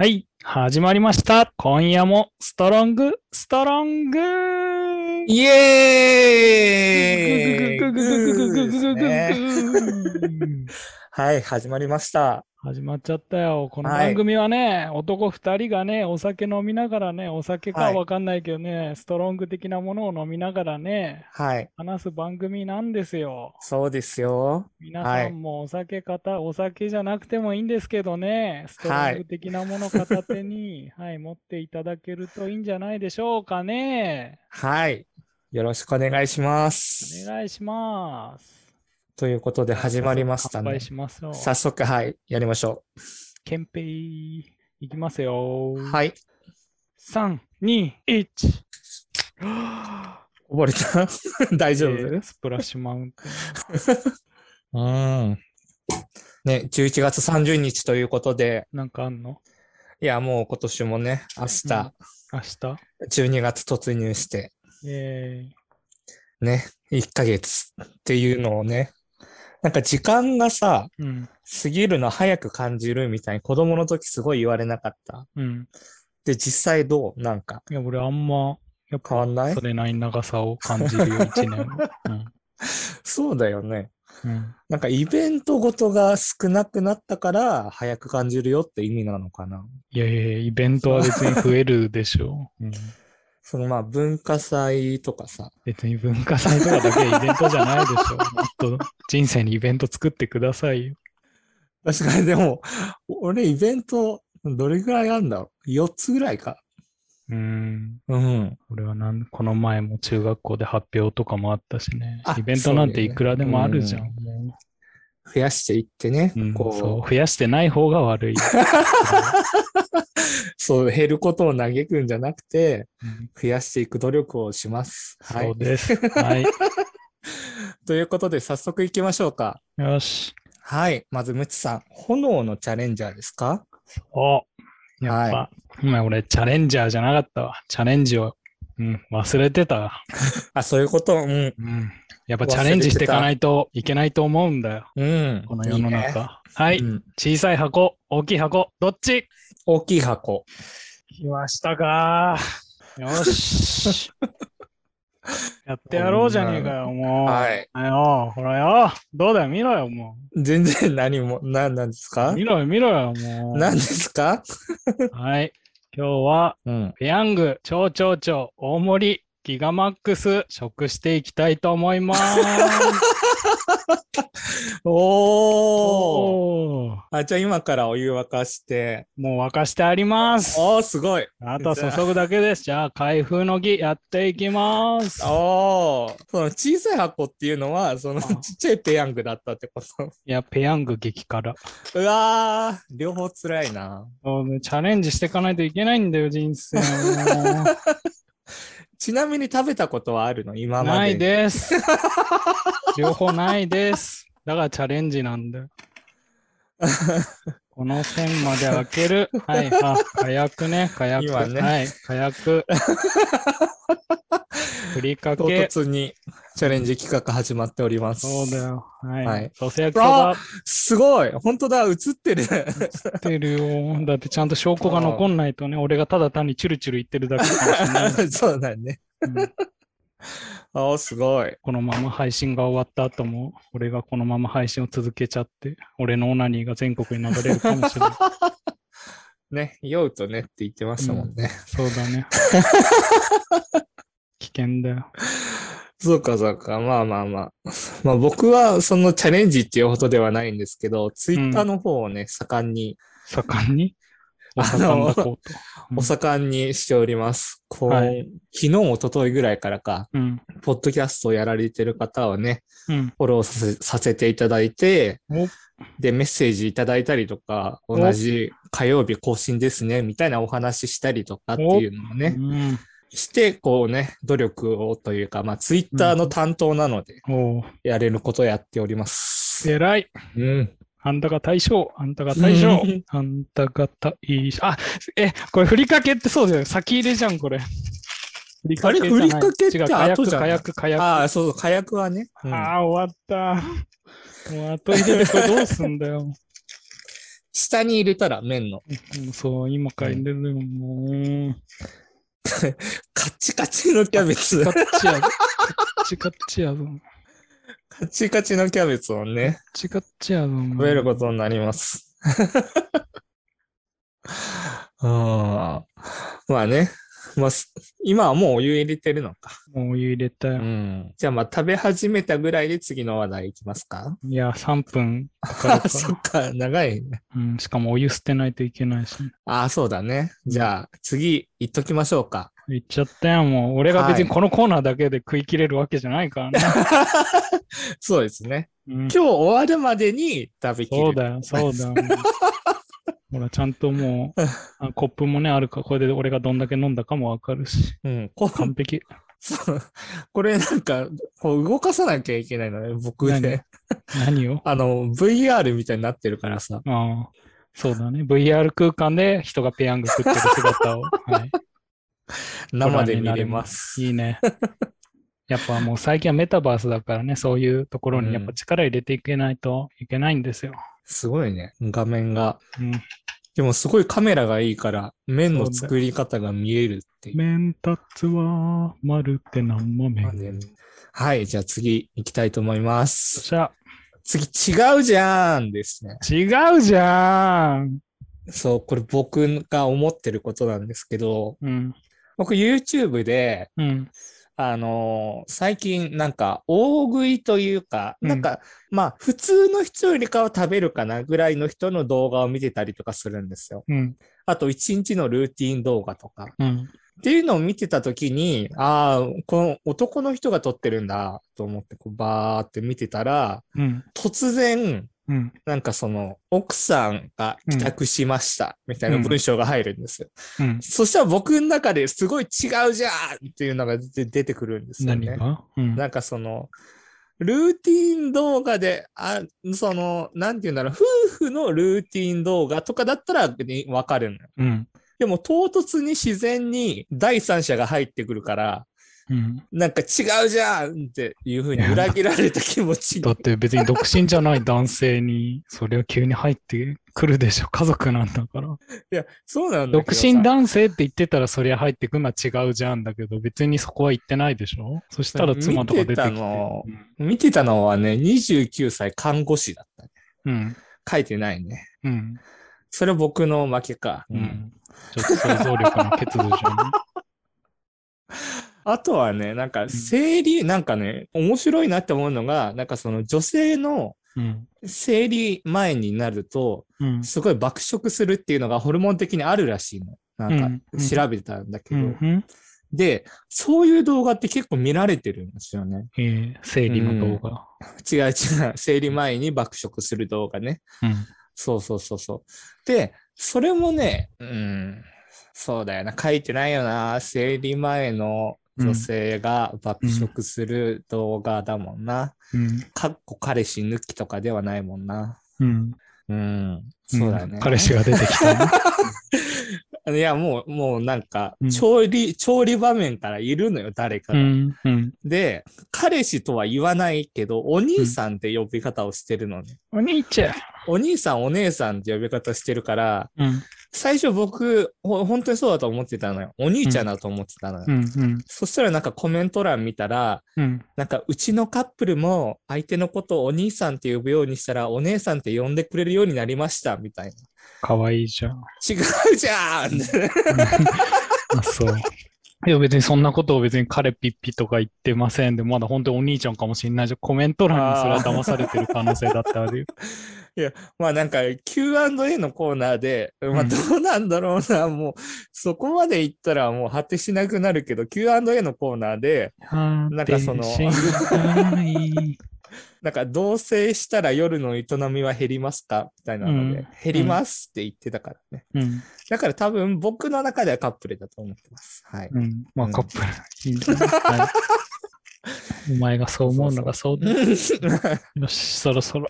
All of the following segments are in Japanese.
はい、始まりました。今夜もストロング、ストロングイエーイはい、始まりました。始まっちゃったよ。このはい番組はね、男二人がね、お酒飲みながらね、お酒かはいわかんないけどね、ストロング的なものを飲みながらね、はい、話す番組なんですよ。そうですよ。皆はいさんもお酒かた、お酒じゃなくてもいいんですけどね、ストロング的なもの片手に、はい、持っていただけるといいんじゃないでしょうかね。はい。よろしくお願いしまおす。願いします。ということで始まりましたね乾杯。しますよ。早速、はい、やりましょ憲兵いきますよ。う。はい。3、2、1。溺れた 大丈夫、えースプラッシュマウンテン。うん。ね、11月30日ということで、なんかあんの？いや、もう今年もね、明日、明日？12月突入して、えね、1ヶ月っていうのをね、なんか時間がさ、ー、うん、過ぎるの早く感じるみたいに子供の時すごい言われなかった。うん。で、実際どう？なんかいや、俺あんま、やっぱ変わんない？それなりに長さを感じるよ、一年。そうだよね。うん。うん。なんかイベントごとが少なくなったから早く感じるよって意味なのかな。いやいやいや、イベントは別に増えるでしょう。うん、そのまあ文化祭とかさ。別に文化祭とかだけイベントじゃないでしょう。もっと人生にイベント作ってくださいよ。確かにでも、俺イベントどれぐらいあんだろう ?4 つぐらいか。うん。うん。俺はなん、この前も中学校で発表とかもあったしねあ。イベントなんていくらでもあるじゃん。うんも増やしていってね。ううん、こそう、増やしてない方が悪い。う、そう、減ることを嘆くんじゃなくて、うん増やしていく努力をします。はそうい。です。はい。ということで早速行きましょうか。よし。はい。まず、むちさん、炎のチャレンジャーですか？おやっぱ、はお前俺チャレンジャーじゃなかったわ。チャレンジを、うん、忘れてたわ。あ、そういうこと？うん。うん。やっぱチャレンジしていかないといけないと思うんだよ。うん。この世のいいね中。はい、うん小さい箱、大きい箱、どっち？大きい箱。来ましたかよし。やってやろうじゃねえかよ、もう。はい。あよ、ほらよ。どうだよ、見ろよ、も全然何も、何なんですう。か？見ろよ、見ろよ、もう。何ですか？はい。今日は、うん。ペヤング、超超超、大盛り、ギガマックス、食していきたいと思います。おー。おーあ、じゃあ今からお湯沸かして。もう沸かしてあります。おー、すごい。あとは注ぐだけです。じゃあ、開封の儀やっていきます。おー。その小さい箱っていうのは、そのあちっちゃいペヤングだったってこと？いや、ペヤング激辛。うわー、両方辛いな。チャレンジしていかないといけないんだよ、人生も。ちなみに食べたことはあるの？今まで。ないです。両方ないです。だからチャレンジなんだよ。この線まで開ける。はい、あ、火薬ね、火薬。今ねはい、火薬。ふりか唐け。突にチャレンジ企画始まっております。そうだよ。はい。はいソース焼きそばすごい本当だ映ってるってるよ。だってちゃんと証拠が残んないとね、俺がただ単にチュルチュル言ってるだけかもしれない。そうだね。うんあーすごい。このまま配信が終わった後も、俺がこのまま配信を続けちゃって、俺のオナニーが全国に流れるかもしれない。ね、酔うとねって言ってましたもんね。そうだね。危険だよ。そうかそうか。まあまあまあ。まあ僕はそのチャレンジっていうほどではないんですけど、ツイッターの方をね、盛んに、盛んに？おあ盛のんだこうと。う んお盛んにしております。こう、はい昨日、一昨日ぐらいからか、うん。ポッドキャストをやられてる方はね、うん。フォローさせていただいてお、で、メッセージいただいたりとか、お同じ火曜日更新ですね、みたいなお話ししたりとかっていうのをうね、ん。して、こうね、努力をというか、まあ、ツイッターの担当なので、やれることをやっております。偉い。うん。あんたが大将。あんたが大将うん。あんたが大将。あ、え、これふりかけってそうだよ。先入れじゃん、これ。ふりあれじゃないふりかけって後じゃない火薬、火薬。ああ、そうそう、火薬はね。うんああ、終わった。もう後入れでこれどうすんだよ。下に入れたら麺の。うんそう、今から入れるよ、もう。カッチカチのキャベツ。カッチやぞ。カッチカッチやぞ。カチカチのキャベツをね、カッチカッチやぞ。もう食べることになります。あーまあね。まあ、す今はもうお湯入れてるのか。もうお湯入れたうよ。ん。じゃあまあ食べ始めたぐらいで次の話題いきますか？いや、3分かかるか そっか、長いね。ら。うん、しかもお湯捨てないといけないし。ああ、そうだね。じゃあ次行っときましょうか。言っちゃったよ、もう。俺が別にはいこのコーナーだけで食い切れるわけじゃないからね。そうですね。うん今日終わるまでに食べきる。そうだよ、そうだよ。ほら、ちゃんともう、あコップもね、あるから、これで俺がどんだけ飲んだかもわかるし。うん。こ完璧。そうこれなんか、こう動かさなきゃいけないのね、僕で。何？を？あの、VR みたいになってるからさ。ああ、そうだね。VR 空間で人がペヤング食ってる姿を。はい、生で見れます。いいね。やっぱもう最近はメタバースだからね、そういうところにやっぱ力入れていけないといけないんですよ。すごいね、画面が。うん。でもすごいカメラがいいから、麺の作り方が見えるっていう。麺立つは丸って何も麺。はい、じゃあ次行きたいと思います。じゃ次、違うじゃんですね。違うじゃん。そう、これ僕が思ってることなんですけど、うん。僕 YouTube で、うん。あのー最近なんか大食いというか、うんなんか、まあ普通の人よりかは食べるかなぐらいの人の動画を見てたりとかするんですよ。うん。あと一日のルーティン動画とか。うん。っていうのを見てたときに、ああ、この男の人が撮ってるんだと思ってこうバーって見てたら、うん。突然、うん。なんかその奥さんが帰宅しましたみたいな文章が入るんですよ。うん。そしたら僕の中ですごい違うじゃんっていうのが出出てくるんですよね。なんかその、ルーティン動画で、あ、その、なんて言うんだろう、夫婦のルーティン動画とかだったらにわかるのよ。うん。でも唐突に自然に第三者が入ってくるから、うん。なんか違うじゃんっていう風に裏切られた気持ちだって別に独身じゃない男性に、それは急に入ってくるでしょ。家族なんだから。いや、そうなんだ独身男性って言ってたらそりゃ入ってくるのは違うじゃんだけど、別にそこは言ってないでしょそしたら妻とか出てきて。見てたの見てたのはね、29歳看護師だったね。うん。書いてないね。うん。それは僕の負けか。うん。うん。ちょっと想像力の欠如じゃん。あとはね、なんか生理、なんかね、面白いなって思うのが、なんかその女性のうん。生理前になると、うん。すごい爆食するっていうのがホルモン的にあるらしいの。なんうんか調べたんだけど。うん。で、そういう動画って結構見られてるんですよね。えー、生理の動画。違う違う。生理前に爆食する動画ね。うん。そうそうそうそう。で、それもね、うん、そうだよな。書いてないよな。生理前の女性が爆食する動画だもんな。うん。かっこ彼氏抜きとかではないもんな。うん。うん。そうだよね。ん彼氏が出てきたね。いや、もう、もうなんかうん、調理、調理場面からいるのよ、誰かが。うん。うん。で、彼氏とは言わないけど、お兄さんって呼び方をしてるのね。お兄ちゃん。お兄さん、お姉さんって呼び方してるから、うん。最初僕、ほ本当にそうだと思ってたのよ。お兄ちゃんだと思ってたのよ。うん。うん。そしたらなんかコメント欄見たら、うん。なんかうちのカップルも相手のことをお兄さんって呼ぶようにしたら、お姉さんって呼んでくれるようになりました、みたいな。かわいいじゃん。違うじゃんあ、そう。いや、別にそんなことを別に彼ピッピとか言ってませんで、まだ本当にお兄ちゃんかもしれないじゃん。コメント欄にそれは騙されてる可能性だってあるよ。まあなんか Q&A のコーナーで、まあうんどうなんだろうな、もうそこまで言ったらもう果てしなくなるけど、Q&A のコーナーで、なんかそのい。なんか同棲したら夜の営みは減りますか？みたいなので、うん減りますって言ってたからね。うん。だから多分僕の中ではカップルだと思ってます。はい。うん。まうんあカップル。いいいはいお前がそう思うのがそうだ。よし、そろそろ。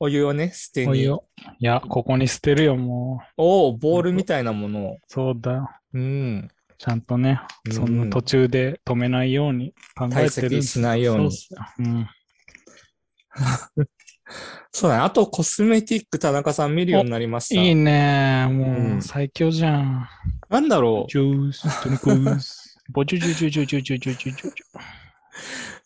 お湯をね、捨てに。お湯を。いや、ここに捨てるよ、もう。おお、ボールみたいなものを。そうだよ。うん。ちゃんとね、うんその途中で止めないように考えてる。堆積しないようにそうっすようん。そうだね。あと、コスメティック田中さん見るようになりました。いいね。もううん最強じゃん。なんだろジュース、トニコース。ボジュジュジュジュジュジュジュジュジュジ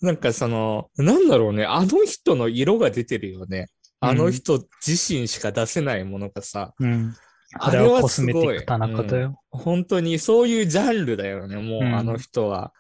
う。なんかその、なんだろうね。あの人の色が出てるよね。あの人自身しか出せないものがさ、ュ。うん。あれはコすごいスメティック田中だよ。本当にそういうジャンルだよね、もう、うんあの人は。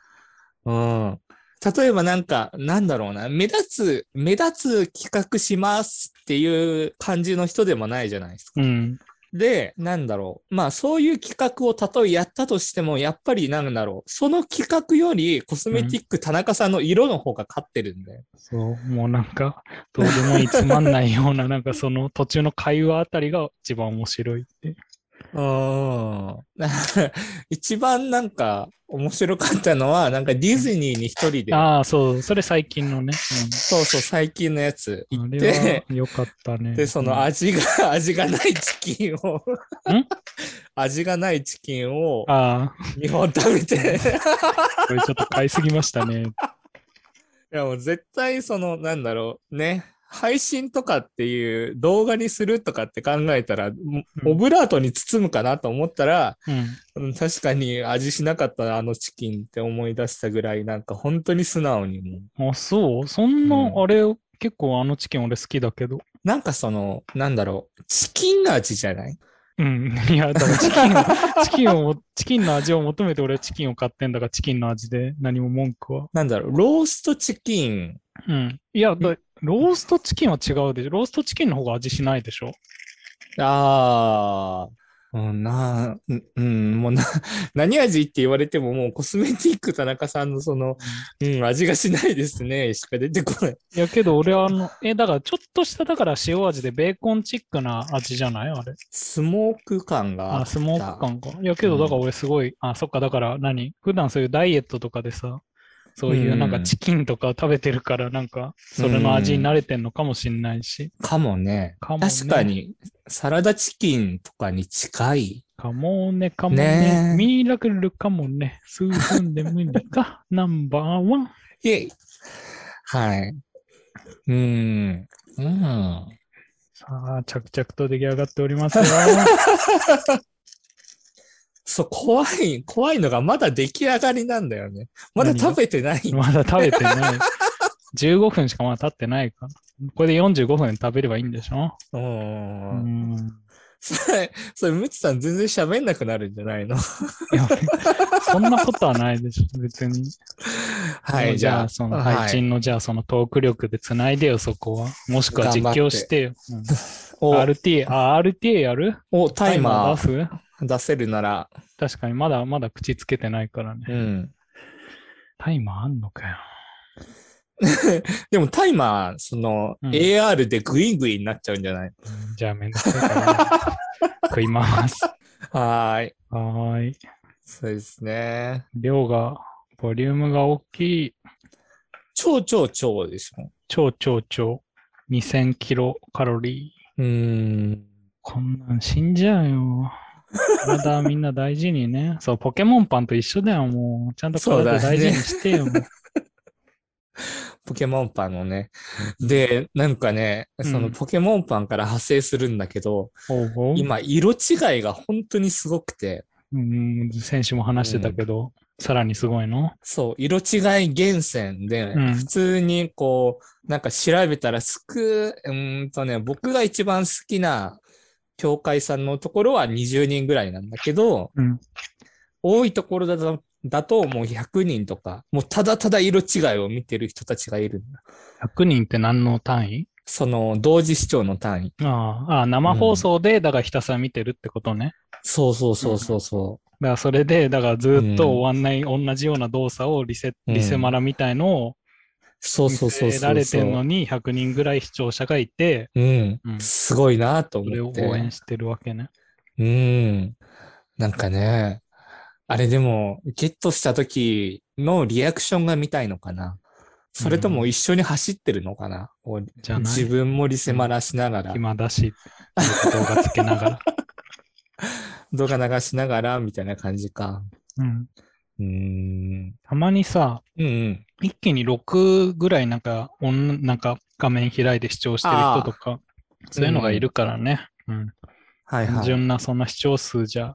うん。例えばなんか、なんだろうな、目立つ、目立つ企画しますっていう感じの人でもないじゃないですか。うん。で、なんだろう。まあそういう企画をたとえやったとしても、やっぱりなんだろう。その企画よりコスメティック田中さんの色の方が勝ってるんだよ。そう、もうなんか、どうでもいいつまんないような、なんかその途中の会話あたりが一番面白いって。うん。一番なんか面白かったのは、なんかディズニーに一人で、ああ、そう、それ最近のね。そうそう、最近のやつ。行っれて、は良かったね。で、その味が、味がないチキンを。ん、味がないチキンをああ、2本食べて、これちょっと買いすぎましたね。いやもう絶対その、なんだろう、ね、配信とかっていう動画にするとかって考えたら、もオブラートに包むかなと思ったら、うん。うん確かに味しなかったなあのチキンって思い出したぐらい、なんか本当に素直にもう。あ、そうそんな、うんあれ、結構あのチキン俺好きだけど。なんかその、なんだろう、チキン味じゃない？うん。いや、だからチキンを、チキンを、チキンの味を求めて俺はチキンを買ってんだから、チキンの味で何も文句は。なんだろう、ローストチキン。うん。いや、だローストチキンは違うでしょ？ローストチキンの方が味しないでしょ？ああ、うん、な、うんうん、もうな、何味って言われてももうコスメティック田中さんのその、うん、味がしないですね、しか出てこない。いや、けど俺はあの、え、だからちょっとしただから塩味でベーコンチックな味じゃない？あれ。スモーク感がああ。スモーク感か。いや、けどだから俺すごい、あ、そっか、だから何？普段そういうダイエットとかでさ、そういうなんかチキンとか食べてるから、なんか、それの味に慣れてんのかもしんないし。かもね。かもね確かに、サラダチキンとかに近い。かもね、かもね。ねえミラクルかもね。数分で無理か。ナンバーワン。イェイ。はい。うん。うん。さあ、着々と出来上がっておりますよ。そう、怖い、怖いのがまだ出来上がりなんだよね。まだ食べてない。まだ食べてない。15分しかまだ経ってないから。これで45分食べればいいんでしょ？う。うんん。それ、それ、ムツさん全然喋んなくなるんじゃないの？いや、そんなことはないでしょ、別に。はい、じゃあ、その配信の、じゃあそのトーク力で繋いでよ、そこは。もしくは実況してよ。うんお、RTA、あ、RTA やる？お、タイマ出ーす出せるなら、確かに、まだまだ口つけてないからね。うん。タイマーあんのかよ。でもタイマー、その、うん AR でグイグイになっちゃうんじゃない？うんじゃあめんどくさいから、食います。はーい。はーい。そうですね。量が、ボリュームが大きい。超超超でしょ。超超超。2000キロカロリー。うーん。こんなん死んじゃうよ。体みんな大事にね。そう、ポケモンパンと一緒だよ、もう。ちゃんと体大事にしてよ。もう ポケモンパンのね。で、なんかね、そのうんポケモンパンから派生するんだけど、ほうほう今、色違いが本当にすごくて、うん、先週も話してたけど、さらにすごいの？そう、色違い厳選で、うん普通にこう、なんか調べたらすく、うーんとね、僕が一番好きな教会さんのところは20人ぐらいなんだけど、うん。多いところだと、だともう100人とか、もうただただ色違いを見てる人たちがいるんだ。100人って何の単位？その同時視聴の単位。ああ生放送で、だからひたすら見てるってことね。そうそうそうそうそだからそれで、だからずっと終わんない同じような動作をリセ、うんリセマラみたいのをう。そう見そうそうそうせられてんのに100人ぐらい視聴者がいて、うんう。んすごいなとそれを思って。応援してるわけね。うん。なんかね、あれでも、ゲットした時のリアクションが見たいのかな。それとも一緒に走ってるのかな。こうじゃない自分もリセマラしながら、暇だし、動画つけながら。動画流しながら、みたいな感じか。うん。うーん。たまにさ、うんうん。一気に6ぐらいなんか、なんか画面開いて視聴してる人とか、そういうのがいるからね。うん。はい単純なそんな視聴数じゃ、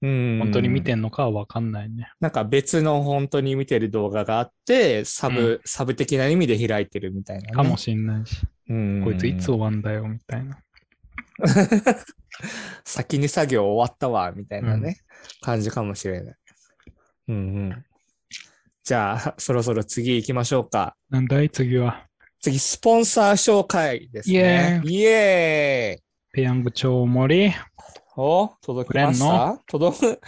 うん本当に見てんのかはわかんないね。なんか別の本当に見てる動画があって、サブ、サブ的な意味で開いてるみたいな、ね。かもしんないし、うんこいついつ終わんだよ、みたいな。先に作業終わったわ、みたいなね、感じかもしれない。うんうん。じゃあ、そろそろ次行きましょうか。なんだい？次は。次、スポンサー紹介ですね。イエーイペヤング超盛りお届きました？届く？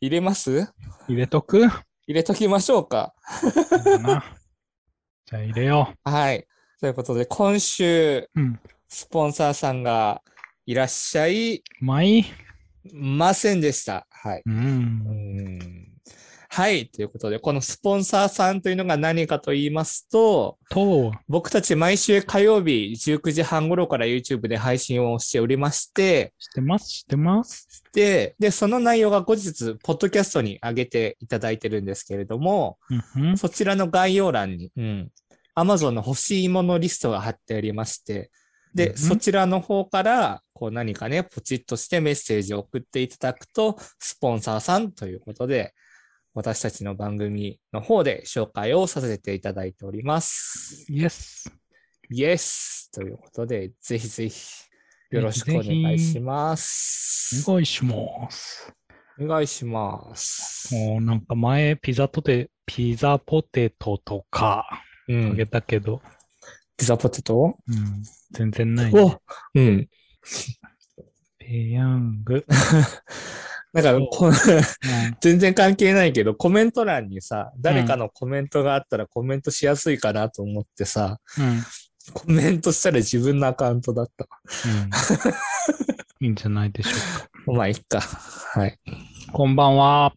入れます？入れとく？入れときましょうか。じゃあ入れよはい。ということで、今週、う。うん。スポンサーさんがいらっしゃいまあい？い。ませんでした。はい。う。うんんはい。ということで、このスポンサーさんというのが何かと言いますと、と、僕たち毎週火曜日19時半頃から YouTube で配信をしておりまして、してます、してます？で、で、その内容が後日、ポッドキャストに上げていただいてるんですけれども、うんうん。そちらの概要欄に、うん、Amazon の欲しいものリストが貼ってありまして、で、うんそちらの方から、こう何かね、ポチッとしてメッセージを送っていただくと、スポンサーさんということで、私たちの番組の方で紹介をさせていただいております。イエス。イエスということで、ぜひぜひ、よろしくお願いします。お願いします。お願いします。もうなんか前、ピザとて、ピザポテトとかうんあげ。たけど、ピザポテト？うん、全然ない、ね。おうん。ペヤング。なんかこ、うん 全然関係ないけど、コメント欄にさ、誰かのコメントがあったらコメントしやすいかなと思ってさ、うん。コメントしたら自分のアカウントだった。うん。いいんじゃないでしょうか。まあ、いっか。はい。こんばんは。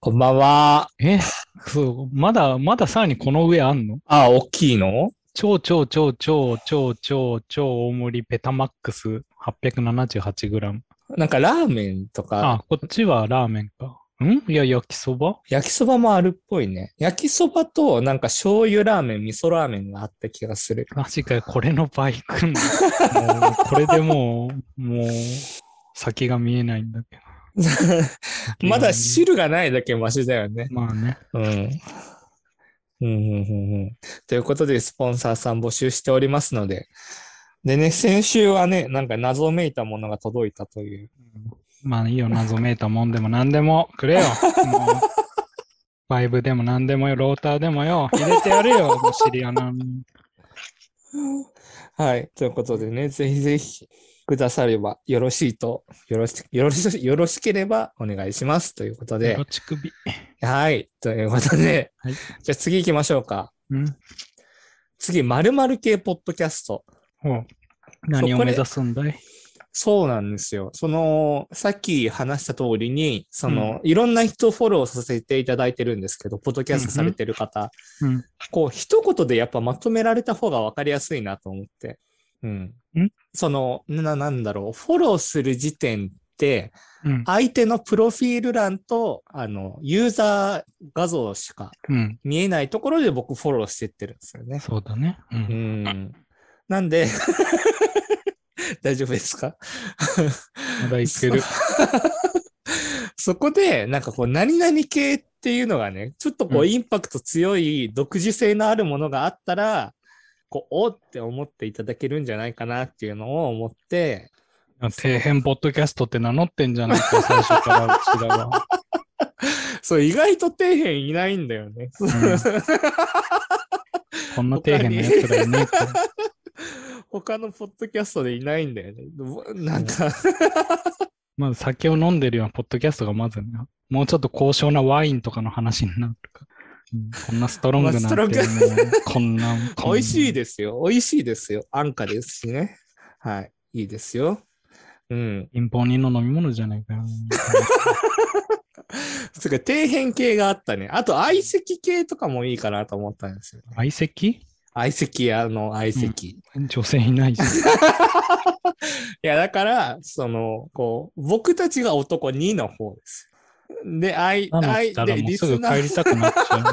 こんばんは。え？そう、まだ、まださらにこの上あんの？あ、大きいの？超超超超超超超大盛りペタマックス？878g。なんかラーメンとか、あ、こっちはラーメンか。ん？いや、焼きそば？焼きそばもあるっぽいね。焼きそばとなんか醤油ラーメン、味噌ラーメンがあった気がする。マジかよ、これの倍くんの。もう、これでもう、もう、先が見えないんだけど。まだ汁がないだけマシだよね。まあね。うん。うんうんうんうんということで、スポンサーさん募集しておりますので。でね、先週はね、なんか謎めいたものが届いたという。まあいいよ、謎めいたもんでも何でもくれよ。もう、バイブでも何でもよ、ローターでもよ、入れてやるよ、お尻穴に。はい。ということでね、ぜひぜひくださればよろしいと、よろし、よろし、よろしければお願いします。ということでよ。ち首。はい。ということで、はいじゃあ次行きましょうか。うん。次、〇〇系ポッドキャスト。ほう何を目指すんだい？そうなんですよ。その、さっき話した通りに、その、いろんな人をフォローさせていただいてるんですけど、ポッドキャストされてる方、うん。こう、一言でやっぱまとめられた方がわかりやすいなと思って。うん。ん？その、な、なんだろう、フォローする時点って、うん。相手のプロフィール欄と、あの、ユーザー画像しかうん。見えないところで僕フォローしてってるんですよね。そうだね。う。うんん。なんで、大丈夫ですか？まだいける。そこで、なんかこう、何々系っていうのがね、ちょっとこううんインパクト強い独自性のあるものがあったら、こう、おって思っていただけるんじゃないかなっていうのを思って、底辺ポッドキャストって名乗ってんじゃないか、最初からうちらは。そう、意外と底辺いないんだよね。うんこんな底辺のやつらいねえ。他のポッドキャストでいないんだよね。なんか、まず酒を飲んでるようなポッドキャストがまずね、もうちょっと高尚なワインとかの話になるか。うんこんなストロングなんて、まあストロングもう こんな、美味しいですよ。美味しいですよ。安価ですしね。はい。いいですよ。うん。貧乏人の飲み物じゃないかよ。つうか、底辺系があったね。あと、相席系とかもいいかなと思ったんですよ、ね。相席？相席屋の相席。女性いないじゃん。いや、だから、その、こう、僕たちが男2の方です。で、あい、なの？あい、で、リスナー帰りたくなっちゃう。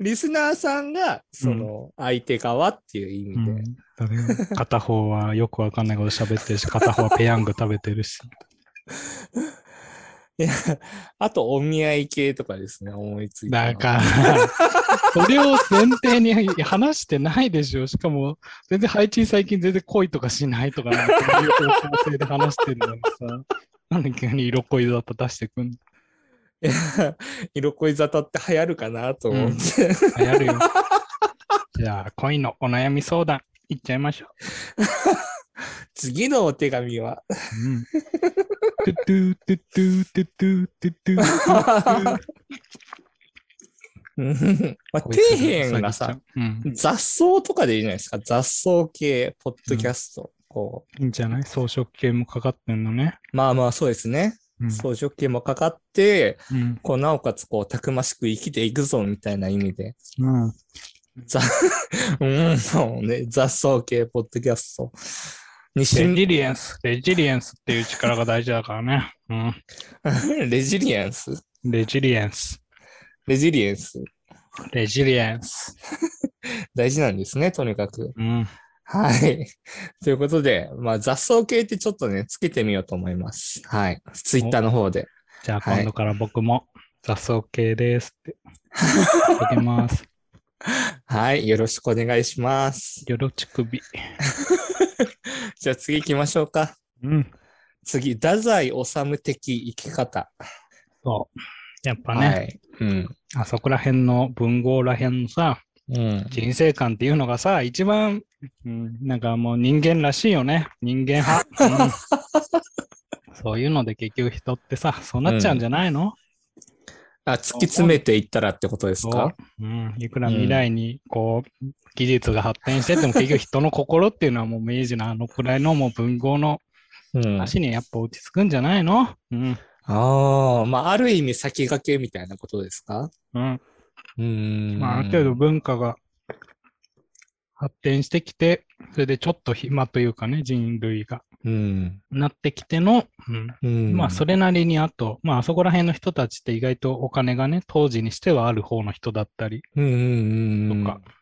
リスナーさんが、その、相手側っていう意味で。うん誰が片方はよくわかんないこと喋ってるし、片方はペヤング食べてるし。あと、お見合い系とかですね、思いついたのだから、それを前提に話してないでしょ。しかも、全然配置最近全然恋とかしないとか、なんかそういう方向性で話してるのにさ、なんで急に色恋沙汰出してくんのいや、色恋沙汰って流行るかなと思って。あやるよ。じゃあ、恋のお悩み相談、いっちゃいましょ 次のお手紙は、う。ん。トゥトゥトゥトゥトゥトゥトゥトゥまあ、底辺がさ、、雑草とかでいいじゃないですか。雑草系、ポッドキャスト。こういいんじゃない草食系もかかってんのね。まあまあ、そうですね。草食系もかかって、こう、なおかつ、たくましく生きていくぞ、みたいな意味で。うん。ざ、うん、そうね。雑草系、ポッドキャスト。レジリエンス。レジリエンスっていう力が大事だからね。うん。レジリエンス？レジリエンス。レジリエンス？レジリエンス。大事なんですね、とにかく。うん。はい。ということで、まあ、雑草系ってちょっとね、つけてみようと思います。はい。ツイッターの方で。じゃあはい今度から僕も雑草系ですって。あげます。はい。よろしくお願いします。よろちくび。じゃあ次行きましょうか。うん。次、太宰治的生き方。そう。やっぱね、はい。うん。あそこら辺の文豪ら辺のさ、うん。人生観っていうのがさ、一番、うん、なんかもう人間らしいよね。人間派。うんそういうので結局人ってさ、そうなっちゃうんじゃないの、あ、突き詰めていったらってことですか？うん。いくら未来にこう、技術が発展してても結局人の心っていうのはもう明治のあのくらいのもう文豪のうん。足にやっぱ落ち着くんじゃないの？うん。ああ、まあ、ある意味先駆けみたいなことですか？うん。うーん。まあ、ある程度文化が発展してきて、それでちょっと暇というかね、人類がうん。なってきての、うん、うん。まあ、それなりにあと、まあ、あそこら辺の人たちって意外とお金がね、当時にしてはある方の人だったり。とか、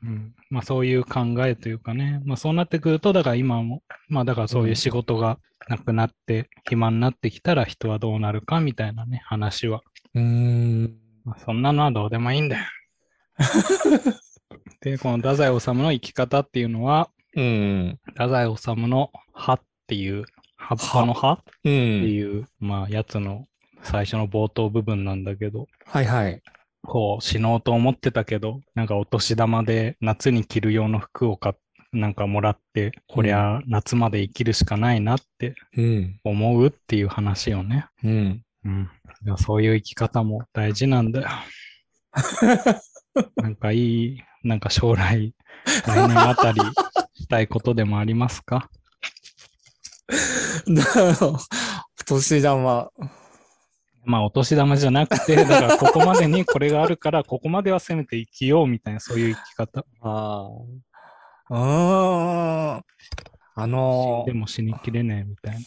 うんまあ、そういう考えというかね、まあ、そうなってくると、だから今も、まあ、だからそういう仕事がなくなって、暇になってきたら人はどうなるかみたいなね、話は。うーん。まあ、そんなのはどうでもいいんだよ。で、この太宰治の生き方っていうのは、うん。太宰治の葉っていう、葉っぱの葉？っうてん。いう、まあ、やつの最初の冒頭部分なんだけど、はいはい。こう、死のうと思ってたけど、なんかお年玉で夏に着る用の服を買っなんかもらって、こりゃ夏まで生きるしかないなってうん。思うっていう話をね。うん。うん。そういう生き方も大事なんだよ。なんかいい、なんか将来、来年あたりしたいことでもありますか？年玉。まあ、お年玉じゃなくて、だからここまでにこれがあるから、ここまではせめて生きようみたいな、そういう生き方。ああ。ああのでも死にきれねえみたいな。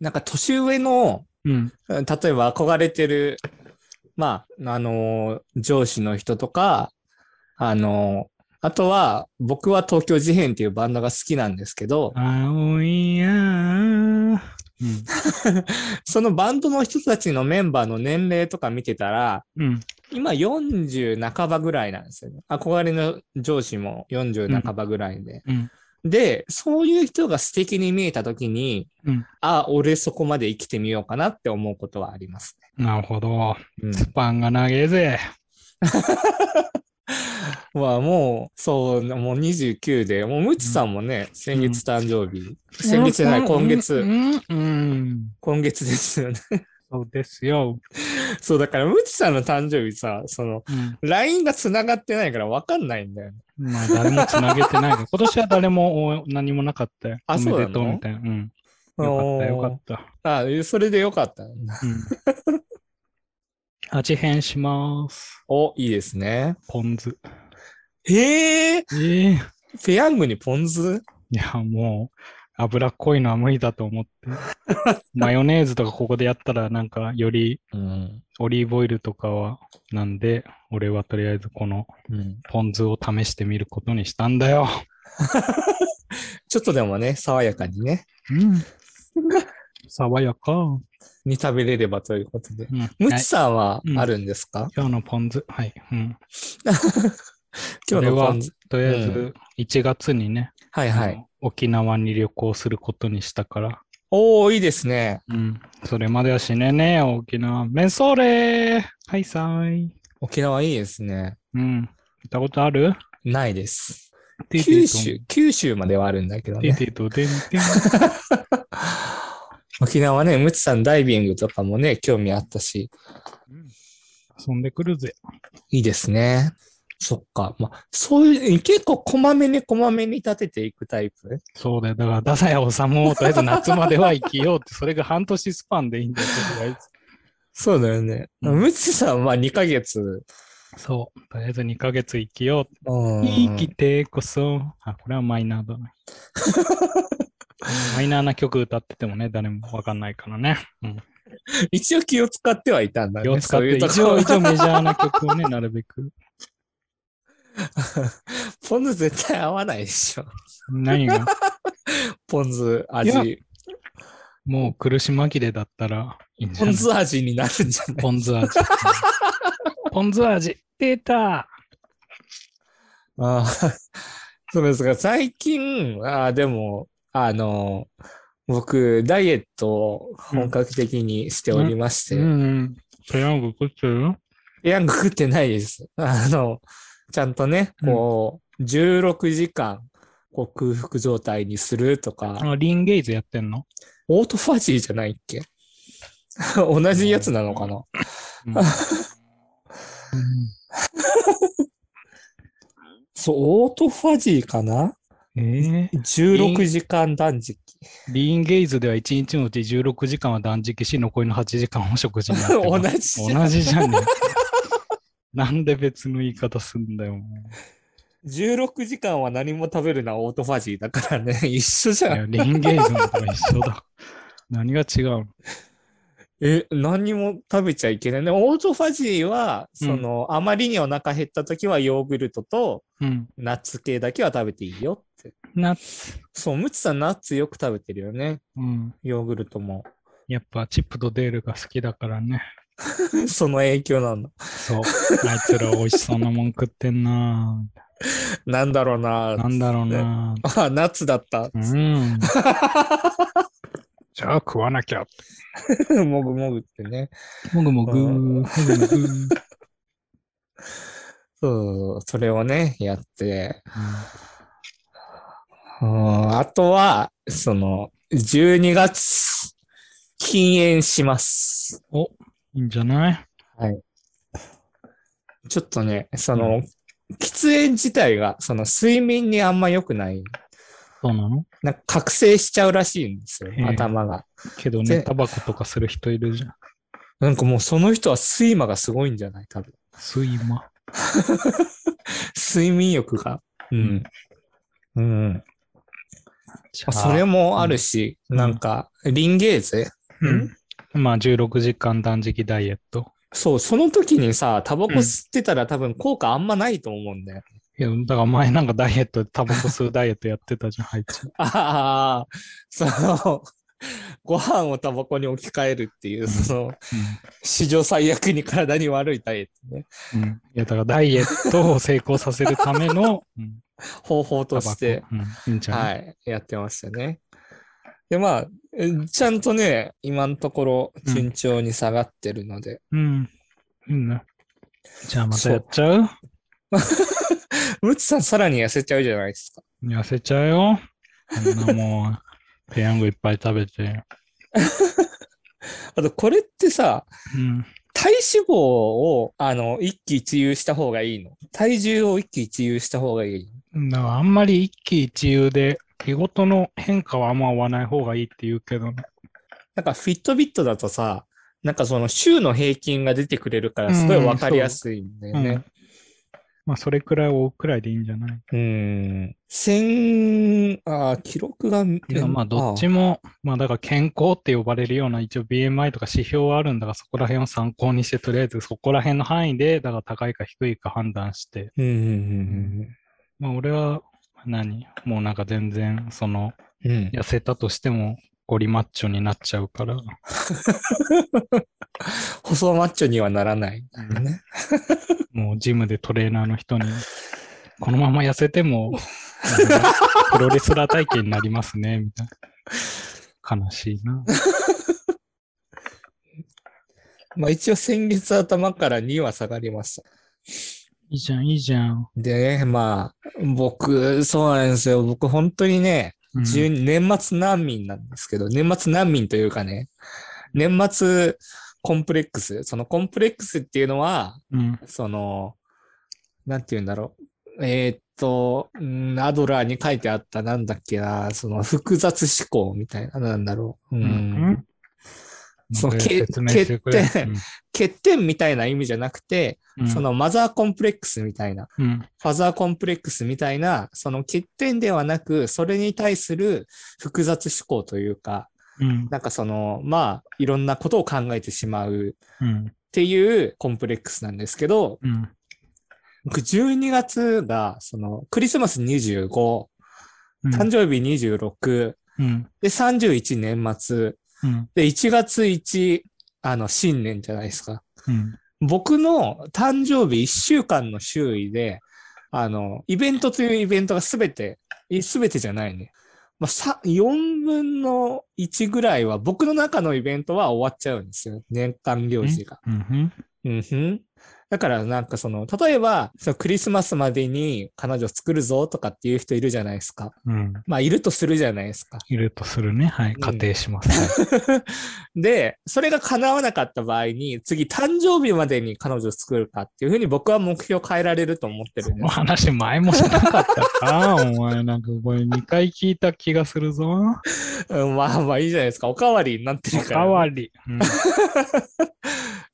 なんか年上の、うん。例えば憧れてる、まあ、あの上司の人とか、あのあとは、僕は東京事変っていうバンドが好きなんですけど、青いやー。うん。そのバンドの人たちのメンバーの年齢とか見てたら、うん。今40半ばぐらいなんですよね。憧れの上司も40半ばぐらいで。うん。で、そういう人が素敵に見えたときに、うんあ、俺そこまで生きてみようかなって思うことはありますなるほど。ね。うんスパンが長えぜ。まあもう、そう、もう29で、もうムチさんもね、先月誕生日。先月じゃない、今う月、ん。うん。今月ですよね。そうですよ。そう、だからムチさんの誕生日さ、その、うん。LINE が繋がってないから分かんないんだよね。まあ、誰もつなげてない。今年は誰もお何もなかったよ。あそうなの？うみたいな。うん。よかった、よかった。あ、それでよかったんだ。うん。味変します。お、いいですね。ポン酢。へえ、ええペヤングにポン酢？いや、もう、脂っこいのは無理だと思って。マヨネーズとかここでやったらなんかよりうん。オリーブオイルとかはなんで、俺はとりあえずこのうん。ポン酢を試してみることにしたんだよ。ちょっとでもね、爽やかにね、うん。爽やか。うん。に食べれればということで。はいムチさんはあるんですか、今日のポン酢。はい。うん。今日のポン酢。とりあえず1月にね、はいはい。あの沖縄に旅行することにしたから。おー、いいですね。うん。それまでは死ねねえよ、沖縄。メンソーレーはいさーい。沖縄いいですね。うん。行ったことある？ないです。九州、九州まではあるんだけどね。沖縄ね、ムチさんダイビングとかもね、興味あったし、遊んでくるぜ。いいですね。そっか。まあ、そういう、結構こまめにこまめに立てていくタイプ？そうだよ。だから、ダサヤ治もとりあえず夏までは生きようって、それが半年スパンでいいんだよ、とりあえず。そうだよね。うんムチさんは2ヶ月。そう。とりあえず2ヶ月生きようんう。生きてこそ。あ、これはマイナーだね。マイナーな曲歌っててもね、誰もわかんないからね。うん。一応気を使ってはいたんだね。気を使って、そういう一応、一応メジャーな曲をね、なるべく。ポン酢絶対合わないでしょ。何が？ポン酢味。もう苦し紛れだったらいいんじゃない？ポン酢味になるんじゃない？ポン酢味。ポン酢味。出たああ、そうですか。最近、ああ、でも、あの、僕、ダイエットを本格的にしておりまして、うん。うん。ペヤング食ってる？いや、食ってないです。あの、ちゃんとね、こう、16時間、こう空腹状態にするとか、あリンゲイズやってんの？オートファジーじゃないっけ？同じやつなのかな？うん。そう、オートファジーかな？ええ ?16 時間断食。リンゲイズでは1日のうち16時間は断食し、残りの8時間を食事にやって同ます じじゃん同じじゃねえか。なんで別の言い方すんだよ。も16時間は何も食べるのはオートファジーだからね、一緒じゃん。リーンゲインズのと一緒だ。何が違うの？え、何も食べちゃいけない。でもオートファジーは、その、あまりにお腹減った時はヨーグルトとうん。ナッツ系だけは食べていいよって。ナッツ。そう、ムチさんナッツよく食べてるよね。うん。ヨーグルトも。やっぱチップとデールが好きだからね。その影響なんだ。そう。あいつら美味しそうなもん食ってんななんだろうな。なんだろうなあ、ナッツだった。うん。じゃあ食わなきゃ。もぐもぐってね。もぐもぐー、うんもぐもぐー。そう、それをね、やって。うんあとは、その、12月、禁煙します。お、いいんじゃない？ちょっとね、その、喫煙自体が、その睡眠にあんま良くない。そうなの？なんか覚醒しちゃうらしいんですよ頭が。けどでね、タバコとかする人いるじゃん。なんかもうその人は睡魔がすごいんじゃない？多分。睡魔？睡眠欲が。うん。うん。それもあるし、うんなんか、リンゲーゼ？うん。まあ、16時間断食ダイエット。そう、その時にさ、タバコ吸ってたら多分効果あんまないと思うんだよ。いや、だから前なんかダイエットでタバコ吸うダイエットやってたじゃん、あいつ。ああ、その、ご飯をタバコに置き換えるっていう、その、史上最悪に体に悪いダイエットね。うん。うん。いや、だからダイエットを成功させるための、うん、方法として。いいはい、やってましたね。で、まあ、えちゃんとね、今のところ順調に下がってるので、うん。いいね。じゃあまたやっちゃう？ムツさんさらに痩せちゃうじゃないですか。痩せちゃうよ。こんなもう、ペヤングいっぱい食べて。あと、これってさ、うん。体脂肪を、あの、一喜一憂した方がいいの？体重を一喜一憂した方がいい？だからあんまり一喜一憂で、日ごとの変化はあんま追わない方がいいって言うけどね。なんかフィットビットだとさ、なんかその週の平均が出てくれるからすごいわかりやすいんだよね。まあ、それくらい追うくらいでいいんじゃない？うん。千、あー記録が、まあ、どっちも、まあ、だから健康って呼ばれるような一応 BMI とか指標はあるんだが、そこら辺を参考にして、とりあえずそこら辺の範囲で、だから高いか低いか判断して、うんうんまあ、俺は何、もうなんか全然、その。痩せたとしても、ゴリマッチョになっちゃうから、細マッチョにはならない。ね。もうジムでトレーナーの人に、このまま痩せても、プロレスラー体型になりますね、みたいな。悲しいな。まあ一応先月頭から2は下がりました。いいじゃん、いいじゃん。でね、まあ、僕、そうなんですよ。僕、本当にね、うん12年末難民なんですけど、年末難民というかね、年末コンプレックス？そのコンプレックスっていうのは、うん。その、なんて言うんだろう。えーっと、うんアドラーに書いてあったなんだっけな、その複雑思考みたいな、なんだろう。うんうんその欠点うん欠点みたいな意味じゃなくて、うんそのマザーコンプレックスみたいな、うん。ファザーコンプレックスみたいな、その欠点ではなく、それに対する複雑思考というか、うん。なんかその、まあ、いろんなことを考えてしまううん。っていうコンプレックスなんですけど、うん。僕12月が、その、クリスマス25、うん。誕生日26、うん。で、31年末、うん。で、1月1、あの、新年じゃないですか。うん。僕の誕生日1週間の周囲で、あの、イベントというイベントがすべて、すべてじゃないね。まあ、さ、4分の1ぐらいは、僕の中のイベントは終わっちゃうんですよ。年間行事が。うん。うんふん。だからなんかその、例えば、そのクリスマスまでに彼女作るぞとかっていう人いるじゃないですか。うん。まあ、いるとするじゃないですか。いるとするね。はい。ん仮定します。で、それが叶わなかった場合に、次、誕生日までに彼女を作るかっていうふうに僕は目標を変えられると思ってるんです。話前もしなかったか お前なんかこれ2回聞いた気がするぞ。うん、まあまあいいじゃないですか。おかわりになっておるから、かわり。うん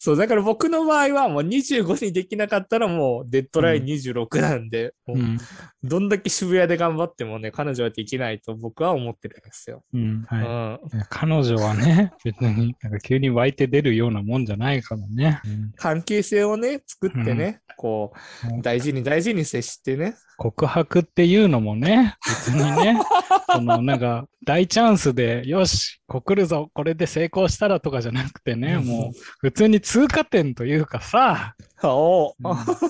そう、だから僕の場合はもう25にできなかったらもうデッドライン26なんで、もううん。どんだけ渋谷で頑張ってもね、彼女はできないと僕は思ってるんですよ。うん。うはい。ん。彼女はね、別になんか急に湧いて出るようなもんじゃないからね。関係性をね、作ってね、こう大事に大事に接してね。告白っていうのもね、別にね、そのなんか大チャンスで、よし、告るぞ、これで成功したらとかじゃなくてね、うん。もう普通に通過点というかさ、おう。ん。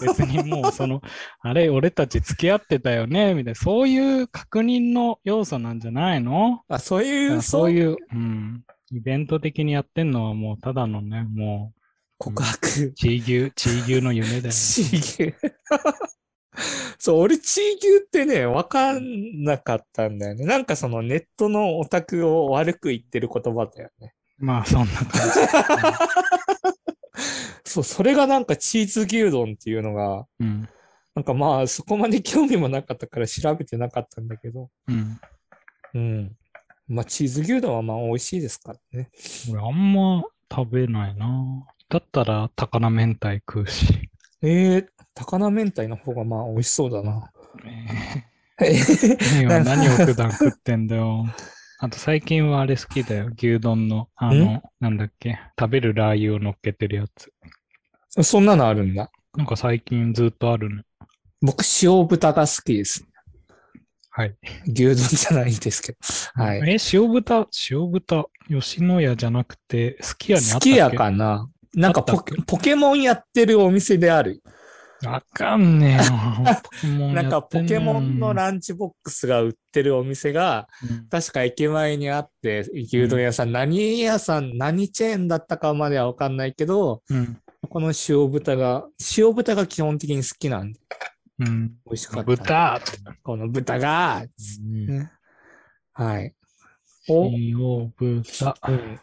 別にもうその、あれ、俺たち付き合ってたよね、みたいな、そういう確認の要素なんじゃないの？あ、そういう、そういう、う。ん、イベント的にやってんのはもうただのね、も告白う、。地牛、地牛の夢だよ。チー牛。そう、俺、チー牛ってね、わかんなかったんだよね。なんかそのネットのオタクを悪く言ってる言葉だよね。まあ、そんな感 そう、それがなんかチーズ牛丼っていうのが、じ。うん。なんかまあ、そこまで興味もなかったから調べてなかったんだけど。うん。うん。まあ、チーズ牛丼はまあ、美味しいですからね。俺あんま食べないな。だったら高菜明太食うし。えー、高菜明太の方がまあ、美味しそうだな。ええー何を何を普段食ってんだよ。あと最近はあれ好きだよ。牛丼の、あの、なんだっけ？食べるラー油を乗っけてるやつ。そんなのあるんだ？なんか最近ずっとあるね。僕、塩豚が好きです。はい。牛丼じゃないですけど。はい。え、塩豚、塩豚、吉野家じゃなくて、すき家にあったっけ？好きやかななんかポポケモンやってるお店である。わかんねえよ。なんかポケモンのランチボックスが売ってるお店が、うん確か駅前にあって、牛丼屋さん、何屋さん、何チェーンだったかまではわかんないけど、うん。この塩豚が、塩豚が基本的に好きなんで、うん。美味しかった。豚。この豚が、うんね、はい。お、塩豚。うん、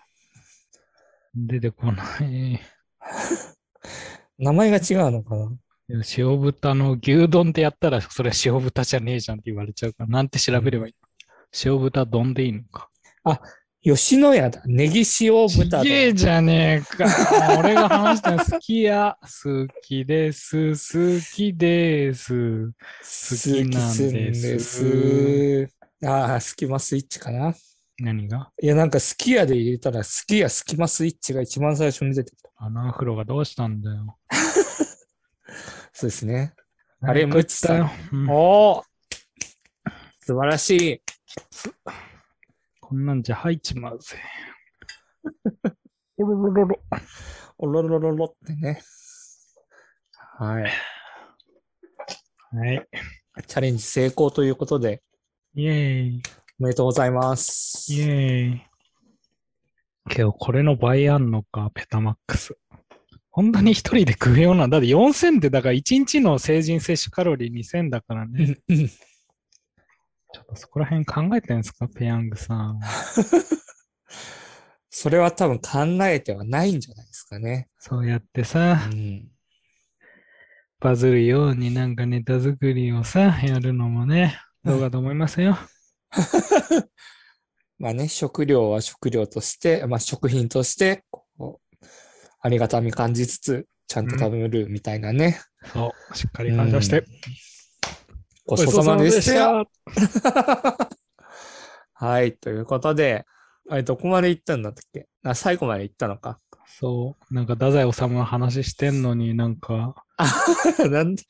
出てこない。名前が違うのかな？塩豚の牛丼ってやったら、それ塩豚じゃねえじゃんって言われちゃうから、なんて調べればいいの？塩豚丼でいいのか？吉野家だ。ネギ塩ち豚だ。げえじゃねえか。俺が話したの好きや。好きです。好きです。好きなんすんですああ、スキマスイッチかな？何が？いや、なんかスキヤで入れたら、スキヤスキマスイッチが一番最初に出てきた。あのアフロがどうしたんだよ。そうですね。あれ何食った？よ。うんおお素晴らしい。こんなんじゃ入っちまうぜ。おろろろろってね。はい。はい。チャレンジ成功ということで、イェーイ。おめでとうございます。イェーイ。けど、これの倍あんのか、ペタマックス。本当に一人で食えようなんだ。って4000って、だから1日の成人摂取カロリー2000だからね。ちょっとそこら辺考えてんすか、ペヤングさん。それは多分考えてはないんじゃないですかね。そうやってさう、ん。バズるようになんかネタ作りをさ、やるのもね、どうかと思いますよ。まあね、食料は食料として、まあ食品として、こう、ありがたみ感じつつ、ちゃんと食べるみたいなね。そう、しっかり感謝して。ごちそうさまでした。はい、ということで、あれどこまで行ったんだっけ？あ、最後まで行ったのか。そう、なんか太宰治の話してんのになんか、なんで、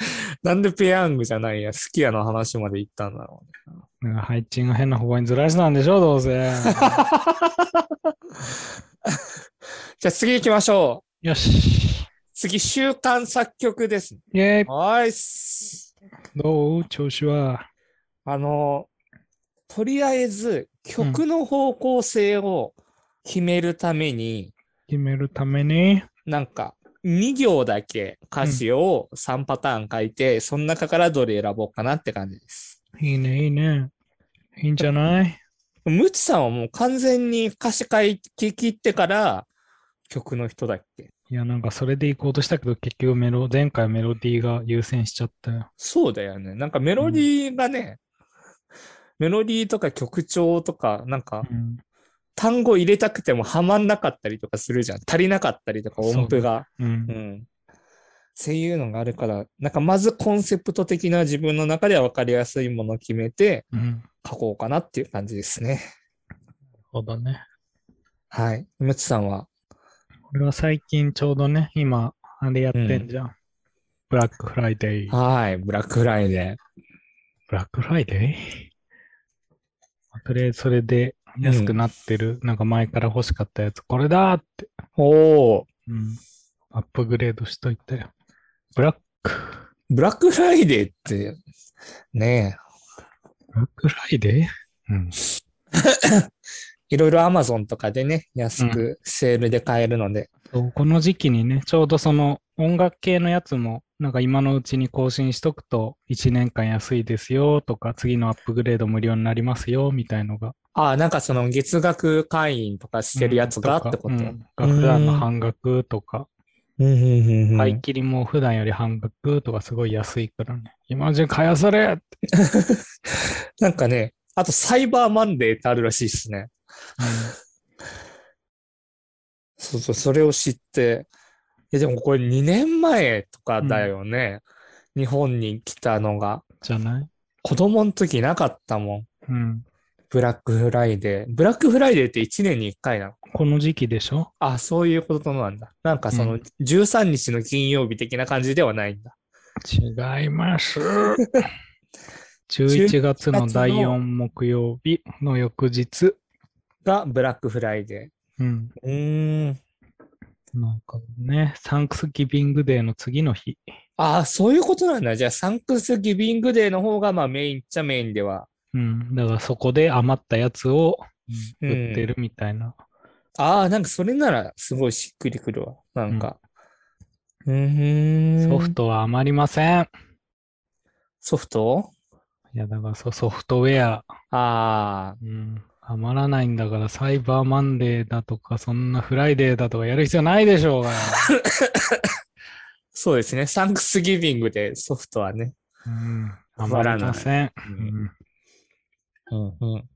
なんでペヤングじゃないや、スキヤの話まで行ったんだろうね。なんか配置が変な方向にずらしたんでしょ、どうせ。じゃあ次行きましょう。よし。次、週刊作曲です。イェーイはいっす。どう？調子は。あの、とりあえず曲の方向性を決めるために、決めるために。なんか2行だけ歌詞を3パターン書いて、その中からどれ選ぼうかなって感じです。いいね、いいね。いいんじゃない？ムチさんはもう完全に歌詞書き切ってから曲の人だっけ？いや、なんかそれで行こうとしたけど、結局メロ、前回メロディーが優先しちゃったよ。そうだよね。なんかメロディーがね、メロディーとか曲調とか、なんかうん。単語入れたくてもはまんなかったりとかするじゃん。足りなかったりとか音符が。うんう。ん。そういうのがあるから、なんかまずコンセプト的な自分の中では分かりやすいものを決めてうん。書こうかなっていう感じですね。そうだね。はい。ムチさんは？俺は最近ちょうどね、今、あれやってんじゃん。ブラックフライデー。はい。ブラックフライデブラックフライデーとりあえずそれで安くなってる、なんか前から欲しかったやつ、これだーって、ー。おー。うん、アップグレードしといたよ。ブラック、ブラックフライデーって、ねブラックフライデー？うん。え。いろいろ Amazon とかでね、安くセールで買えるので。そうこの時期にね、ちょうどその音楽系のやつも、なんか今のうちに更新しとくと1年間安いですよとか、次のアップグレード無料になりますよみたいのが。ああ、なんかその月額会員とかしてるやつがうんってこと？かうんが普段の半額とか、うんうんうんうん買い切りも普段より半額とかすごい安いからね。今中買やされ。なんかね、あとサイバーマンデーってあるらしいですね。そうそう、それを知って。え、でもこれ2年前とかだよね。日本に来たのが。じゃない？子供の時なかったもん。うん。ブラックフライデー。ブラックフライデーって1年に1回なの？この時期でしょ？あ、そういうことなんだ。なんかそうのん13日の金曜日的な感じではないんだ。違います。11月の第4木曜日の翌日。がブラックフライデうん。ー。うーん。なんかね、サンクスギビングデーの次の日。ああ、そういうことなんだ。じゃあ、サンクスギビングデーの方がまあメインっちゃメインでは。うん。だからそこで余ったやつをうん売ってるみたいな。ああ、なんかそれならすごいしっくりくるわ。なんか。うーん。ソフトは余りません。ソフト？いや、だからそうソフトウェア。ああ、うん。余らないんだから、サイバーマンデーだとか、そんなフライデーだとかやる必要ないでしょうがよ。そうですね。サンクスギビングでソフトはね。うん。余余らなせん。ううんん。うんうん。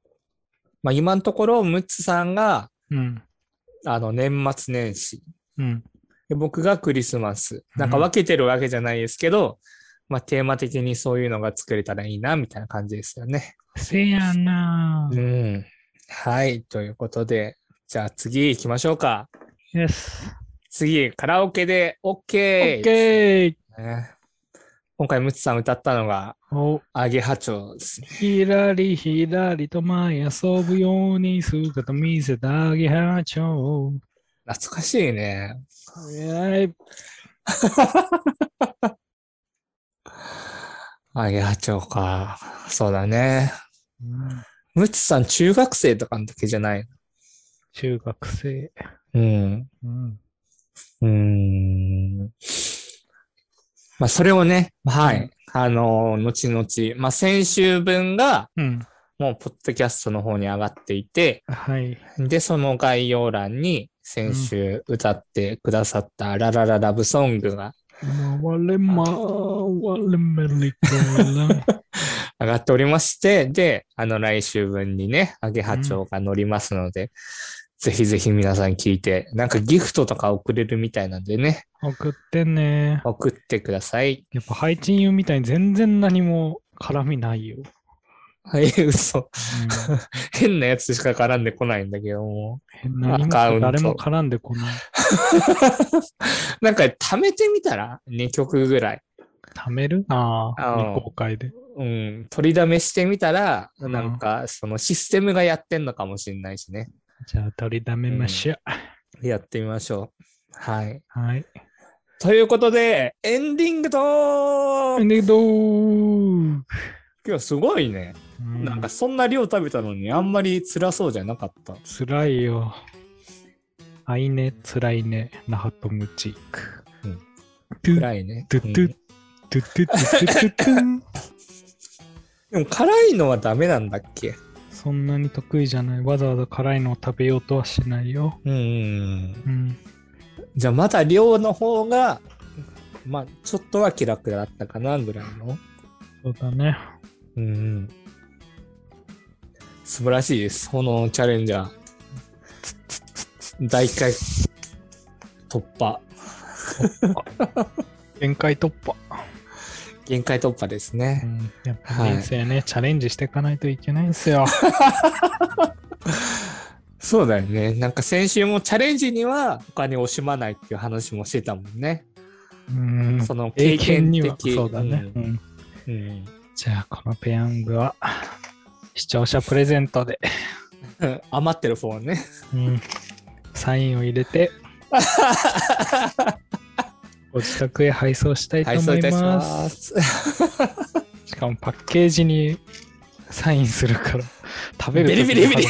まあ今のところ、ムッツさんが、うん。あの、年末年始。うん。で僕がクリスマス。なんか分けてるわけじゃないですけど、まあテーマ的にそういうのが作れたらいいな、みたいな感じですよね。せやなうん。はい。ということで、じゃあ次行きましょうか。Yes. 次、カラオケで OK! OK! ね今回、ムツさん歌ったのが、お、アゲハチョウですね。ひらりひらりと前遊ぶように姿見せたあげはちょう。懐かしいね。はい。アゲハチョウか。そうだね。ムツさん、中学生とかの時じゃない中学生。うん。うん。うーん。まあ、それをね、はい。あの、後々、まあ、先週分が、うん。もう、ポッドキャストの方に上がっていて、はい。で、その概要欄に、先週歌ってくださったララララブソングが回れ回れメリ。上がっておりまして、で、あの、来週分にね、アゲハチョウが乗りますので、ぜひぜひ皆さん聞いて、なんかギフトとか送れるみたいなんでね、送ってね。送ってください。やっぱ配信言うみたいに全然何も絡みないよ。はい、嘘。うん 変なやつしか絡んでこないんだけども。何もアカウント誰も絡んでこない。なんか、貯めてみたら ?2 曲ぐらい。貯めるああ、未公開で。うん。取りだめしてみたら、うんなんか、そのシステムがやってんのかもしれないしね。じゃあ取りだめましょう。やってみましょう。はい。はい。ということで、エンディングトークでどー今日すごいね。うんなんかそんな量食べたのにあんまり辛そうじゃなかった。辛いよ。あいね、辛いね、那覇とムチーク。うん辛いね。トゥットゥットゥットゥットゥットゥットゥンでも辛いのはダメなんだっけそんなに得意じゃない。わざわざ辛いのを食べようとはしないよ。うん。うん。じゃあまだ量の方が、まあちょっとは気楽だったかなぐらいの。そうだね。うん。素晴らしいです。炎チャレンジャー。大回突破。限界突破。限界突破ですうね。ん、やっぱはい人生ね、チャレンジしていかないといけないんですよ。そうだよね。なんか先週もチャレンジにはお金を惜しまないっていう話もしてたもんね。うん。その経経験験には的。そうだね。ううんんうんじゃあ、このペヤングは、視聴者プレゼントで、う ん余ってる方ね。うん、サインを入れて、ご自宅へ配送したいと思いま。ますす。しかもパッケージにサインするから、食べる時ビリビリビリ。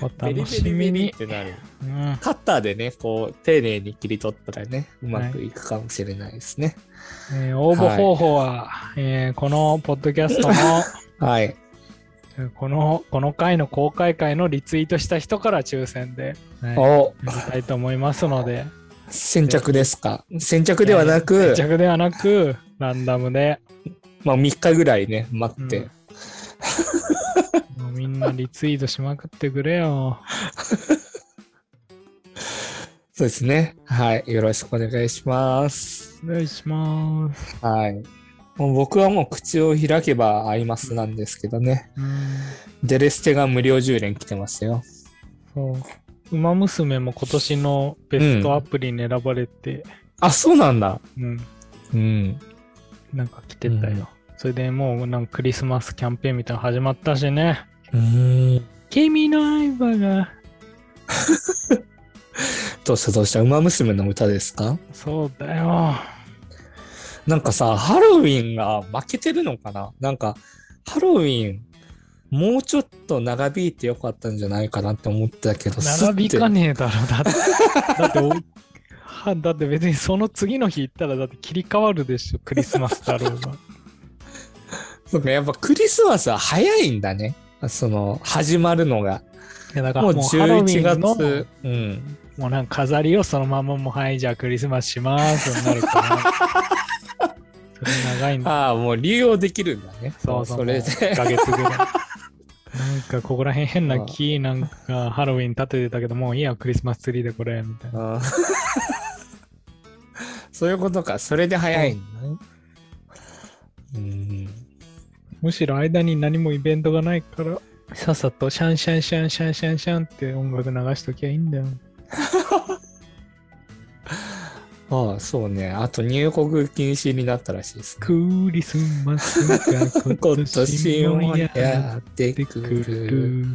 お楽しみにっ。てなる。うんカッターでね、こう、丁寧に切り取ったらね、うまくいくかもしれないですね。えー応募方法は、えーこのポッドキャストの はい。えーこのこの回の公開回のリツイートした人から抽選で、はい、やお、りたいと思いますので、先着ですか？先着ではなく、着ではなく、ランダムで、まあ3日ぐらいね、待って。うんみんなリツイートしまくってくれよ。そうですね。はい。よろしくお願いします。お願いします。はい。もう僕はもう口を開けば合いますなんですけどね。うん、デレステが無料10連来てますよ。そう。ウマ娘も今年のベストアプリに選ばれて、あ、そうなんだ。うん、うん。なんか来てたよ。うんそれでもうなんかクリスマスキャンペーンみたいなの始まったしね。うん。君の相葉が。どうしたどうした？馬娘の歌ですか？そうだよ。なんかさ、ハロウィンが負けてるのかな？なんか、ハロウィン、もうちょっと長引いてよかったんじゃないかなって思ってたけど、並びかね。ねえだろ。だって、だっておはだって別にその次の日行ったらだって切り替わるでしょ。クリスマスだろうが。そうか、やっぱクリスマスは早いんだね。その、始まるのが。いやだかもうらもうハロウ11ィンの月。うん。もうなんか飾りをそのままもうはいじゃあクリスマスしますになるから。それ長いんだ。ああ、もう利用できるんだね。そうそう。それもう1で。ヶ月ぐらい。なんかここら辺変な木なんかハロウィン立ててたけどもういいやクリスマスツリーでこれみたいな。そういうことか。それで早い。うん。むしろ間に何もイベントがないからさっさとシャンシャンシャンシャンシャンシャンって音楽流しときゃいいんだよ。ああ、そうね。あと入国禁止になったらしいですね。クリスマスが今今年年ももややってくくる。る。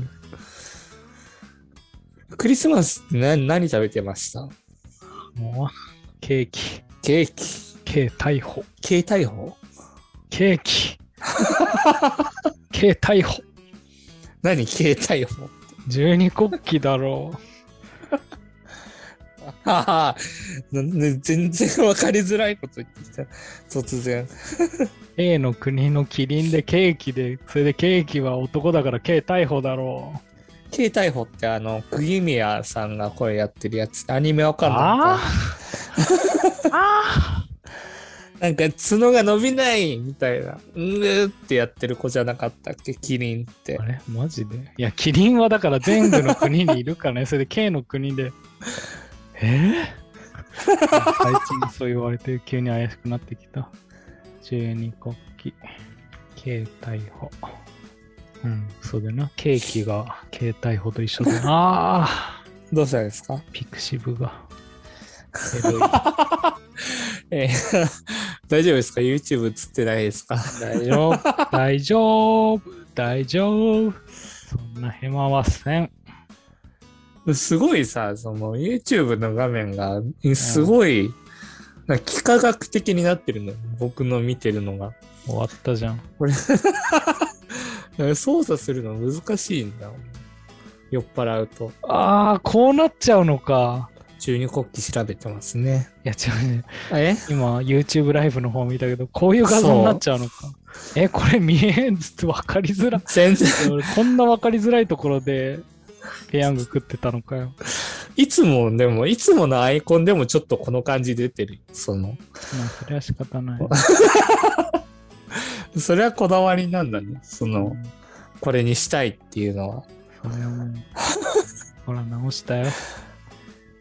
クリスマスって何何食べてました？もうケーキ、ケーキ。ケー逮捕、携帯法ケーキ、ケー逮捕、何？携帯法十二国旗だろははなね全然わかりづらいこと言ってきた。突然。う。A の国のキリンでケーキで、それでケーキは男だからケー逮捕だろう。携帯法ってあの、釘宮さんが声やってるやつ。アニメわかんないあか？あ あなんか角が伸びないみたいな。うんーってやってる子じゃなかったっけ？キリンってあ。れ？マジで？いや、キリンはだから全部の国にいるからね。それで K の国で。えー、最近そう言われて急に怪しくなってきた。十二国旗、K 逮捕。うん、そうだよな。ケーキが K 逮捕と一緒だな。あ あ どうしたんですか？ピクシブが。えー大丈夫ですか ?YouTube 映ってないですか？大丈夫、大丈夫、大丈夫。そんなヘマはせん。すごいさ、その YouTube の画面がすごい、な幾何学的になってるのよ。僕の見てるのが。終わったじゃん。これ 操作するの難しいんだよ。酔っ払うと。ああ、こうなっちゃうのか。中二国旗調べてますね。いや、違うね。え？今、YouTube ライブの方見たけど、こういう画像になっちゃうのか。え、これ見えん？って分かりづらい。全然、俺こんな分かりづらいところで、ペヤング食ってたのかよ。いつも、でも、いつものアイコンでもちょっとこの感じ出てる。その、まあ、それは仕方ない。それはこだわりなんだね。その、これにしたいっていうのは。それはもう、ほら、直したよ。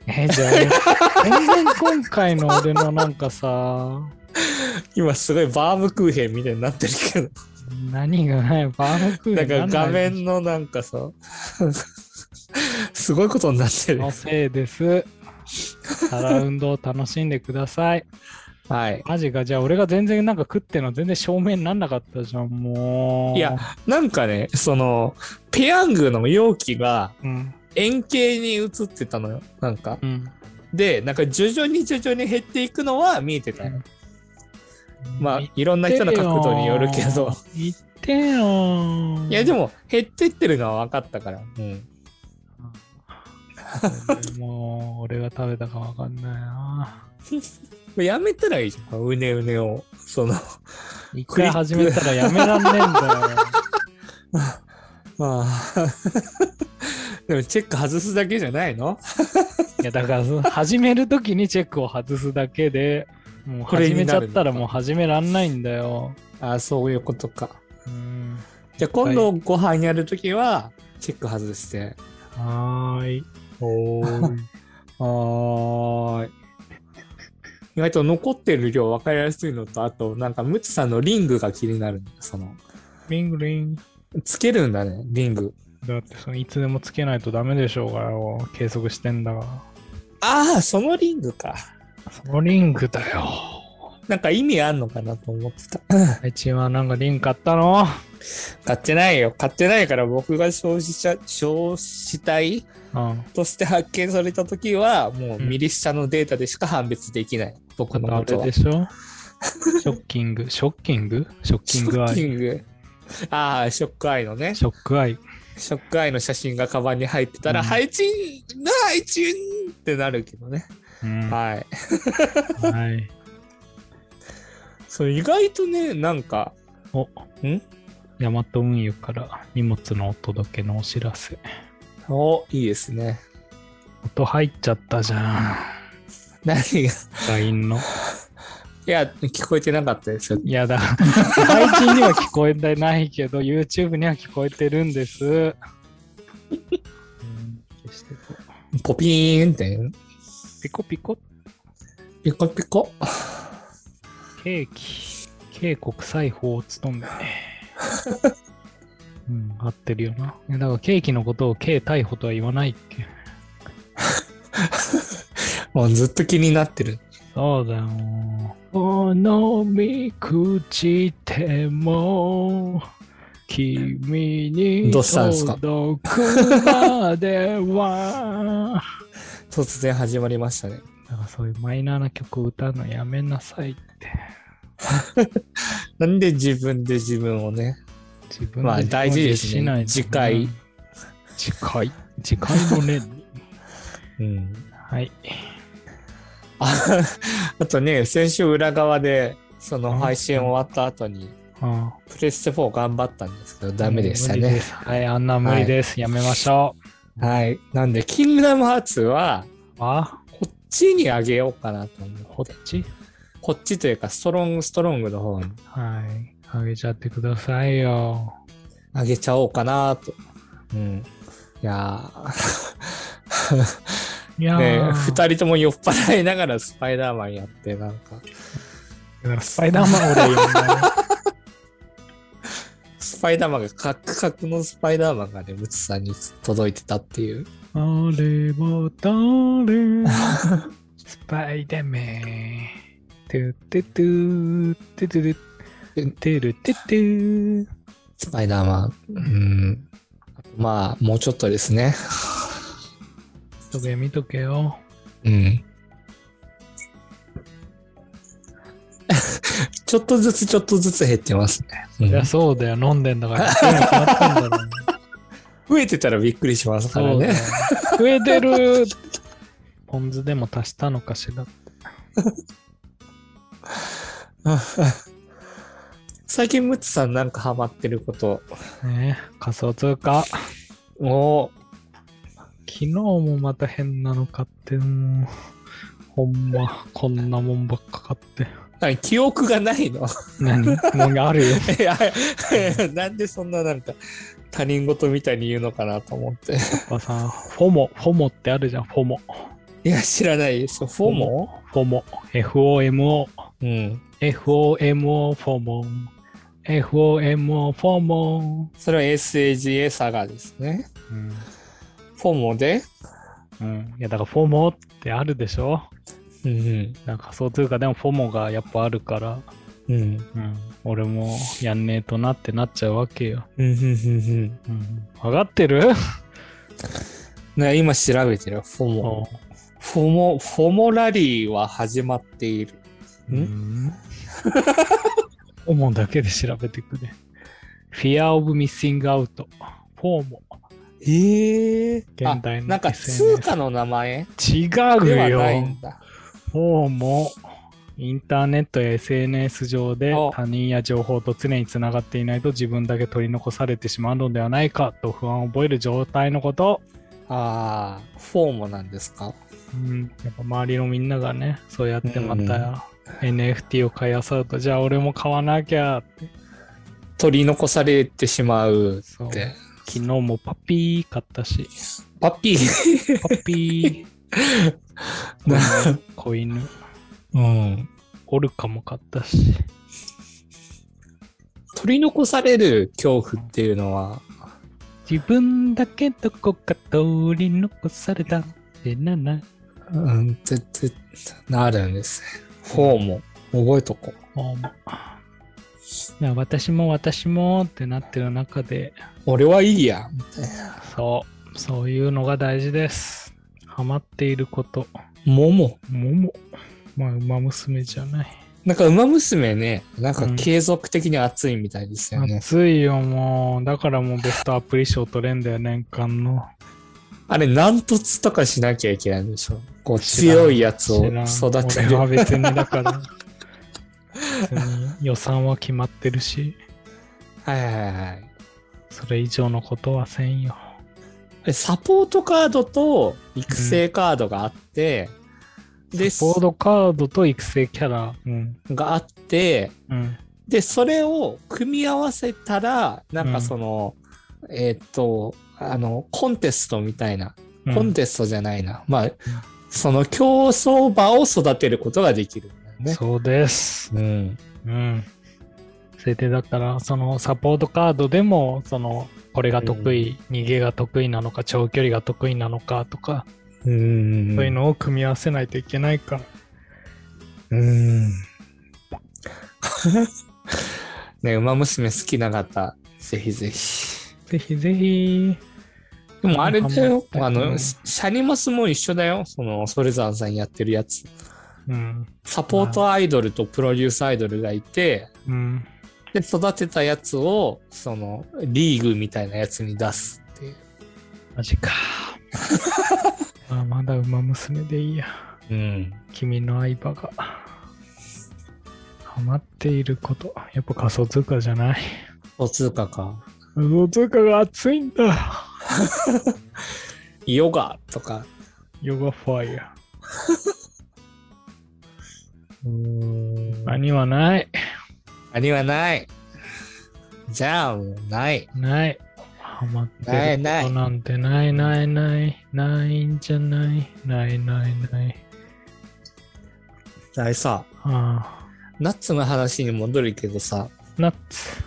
えじゃあ、全然今回の俺のなんかさ、今すごいバームクーヘンみたいになってるけど。何がない、バームクーヘンなんか画面のなんかさ、すごいことになってるの。せいです。サラウンドを楽しんでください。はい。マジか、じゃあ俺が全然なんか食ってんの全然正面になんなかったじゃん、もう。いや、なんかね、その、ペヤングの容器がうん、円形に映ってたのよ。なんか。うん。で、なんか徐々に徐々に減っていくのは見えてたよ。まあ、言っいろんな人の角度によるけど。。いや、でも、も、減ってってるのは分かったから。うん。もう、俺が食べたかわかんないな。やめたらいいじゃん。うねうねを。その、一回始めたらやめらんねえんだよ。まあ。でもチェック外すだけじゃないの？いや、だからその、始めるときにチェックを外すだけで、もう始めちゃったらもう始めらんないんだよ。ああ、そういうことか。うん。じゃあ今度ご飯やるときは、チェック外して。はーい。はーい。意外と残ってる量分かりやすいのと、あと、なんか、ムツさんのリングが気になる。その、リングリング。つけるんだね、リング。だってそのいつでもつけないとダメでしょうがよ。計測してんだ。ああ、そのリングか。そのリングだよ。なんか意味あんのかなと思ってた。あいちはなんかリング買ったの？買ってないよ。買ってないから僕が消費者、消費体うん。として発見されたときは、もううん右下のデータでしか判別できない。僕のあことは。れでしょ？ショッキング。ショッキング？ショッキングアショッキイ。ング。ああ、ショックアイのね。ショックアイ。ショックアイの写真がカバンに入ってたら、うん配置な配置ってなるけどね。うん。はい。はい。そう、意外とね、なんか、お、ん？ヤマト運輸から荷物のお届けのお知らせ。お、いいですね。音入っちゃったじゃん。何が、LINE の。いや、聞こえてなかったですよ。いやだ、配信には聞こえてないけど、YouTube には聞こえてるんです。うん消してこうポピーンって、ピコピコ、ピコピコ？ケーキ、K 国際法を務め。うん、合ってるよな。だからケーキのことを K 逮捕とは言わないっけ。もうずっと気になってる。そうだよ。このみ口ても君にどうしたんですか？届くまでは。突然始まりましたね。だからそういうマイナーな曲を歌うのやめなさいって。なんで自分で自分をね。自分まあ大事ですね次回。次回？次回の年に。うん。はい。ああとね、先週裏側で、その配信終わった後に、あプレステ4頑張ったんですけど、ダメでしたね。はい、あんな無理です。やめましょはい。なんで、キングダムハーツは、う。あ？こっちにあげようかなと思う。こっち？こっちというか、ストロングストロングの方にはい。あげちゃってくださいよ。あげちゃおうかなと。うん。いやいやー、ねー、二人とも酔っ払いながらスパイダーマンやって、なんか、スパイダーマン俺言うんだよ。スパイダーマンが、カクカクのスパイダーマンがね、ムツさんに届いてたっていう。あれも誰 スパイダーマン。トゥトゥトゥトゥトゥトゥトゥルトゥトゥスパイダーマン。うん。まあ、もうちょっとですね。見とけ見とけよ。うん。ちょっとずつちょっとずつ減ってますね。うんいや、そうだよ。飲んでんだから。増えてたらびっくりしますからね。。増えてる。ポン酢でも足したのかしら。最近ムツさんなんかハマってること。ね仮想通貨？お昨日もまた変なの買って、もう、ほんま、こんなもんばっか買って。何？記憶がないの？何？もうあるよ。いや なんでそんななんか他人事みたいに言うのかなと思って。やっぱさ、フォモ、フォモってあるじゃん、フォモ。いや、知らないですよ。フォモ？フォモ。FOMO。うん。FOMO、フォモ。FOMO、フォモ。それは SAGA サガですね。うん。フォモで？うん。いや、だからフォモってあるでしょ？うん。なんか仮想通貨でもフォモがやっぱあるから、うん。うん。俺もやんねえとなってなっちゃうわけよ。うん。うん。うん。うん。分かってる？ね、今調べてる。フォモ。フォモ、フォモラリーは始まっている。うん？んフォモだけで調べてくれ。Fear of Missing Out。フォーモ。ええ現代のなんか通貨の名前？違うよ。フォーモ。インターネットや SNS 上でお他人や情報と常につながっていないと自分だけ取り残されてしまうのではないかと不安を覚える状態のこと。ああ、フォーモなんですか？うん、やっぱ周りのみんながね、そうやってまうんた NFT を買いあさると、じゃあ俺も買わなきゃって。取り残されてしまうって。昨日もパピー買ったし、パピー？パピー、な子犬、うん。オルカも買ったし、取り残される恐怖っていうのは、自分だけどこか取り残されたってなな。うん、絶対なるんですね。フォーモ。覚えとこう。もういや私も私もってなってる中で、俺はいいや。みたいな。そう、そういうのが大事です。ハマっていること。もも。もも。まあ、馬娘じゃない。なんか、馬娘ね、なんかうん継続的に熱いみたいですよね。熱いよ、もう。だからもうベストアプリ賞取れんだよ、年間の。あれ、軟突とかしなきゃいけないんでしょ。強いやつを育て俺はる。別にだから。別に予算は決まってるし、はいはいはい。それ以上のことはせんよ。えサポートカードと育成カードがあって、で、サポートカードと育成キャラ。うん。があって、うん。で、それを組み合わせたら、なんかその、えーっと、あの、コンテストみたいな、うんコンテストじゃないな。まあ、その競争馬を育てることができるね。そうです。うん。うん。それでだから、そのサポートカードでも、その、これが得意、逃げが得意なのか、長距離が得意なのかとか、うん。そういうのを組み合わせないといけないから。うん。ね、馬娘好きな方、ぜひぜひ。ぜひぜひ。でもあれだよ、あの、うんシャニマスも一緒だよ。その、ソレザンさんやってるやつ。うん。サポートアイドルとプロデュースアイドルがいて、うん。で、育てたやつを、その、リーグみたいなやつに出すっていう。マジか。あまだ馬娘でいいや。うん。君の相場が。ハマっていること。やっぱ仮想通貨じゃない。お通貨か。仮想通貨が熱いんだ。ヨガとか。ヨガファイヤうんー。何はない。何はない。じゃあ、もうない。ない。ハマってるないないことなんてないないない。ないんじゃない。ないないない。あれさ、ああ。ナッツの話に戻るけどさ、ナッツ。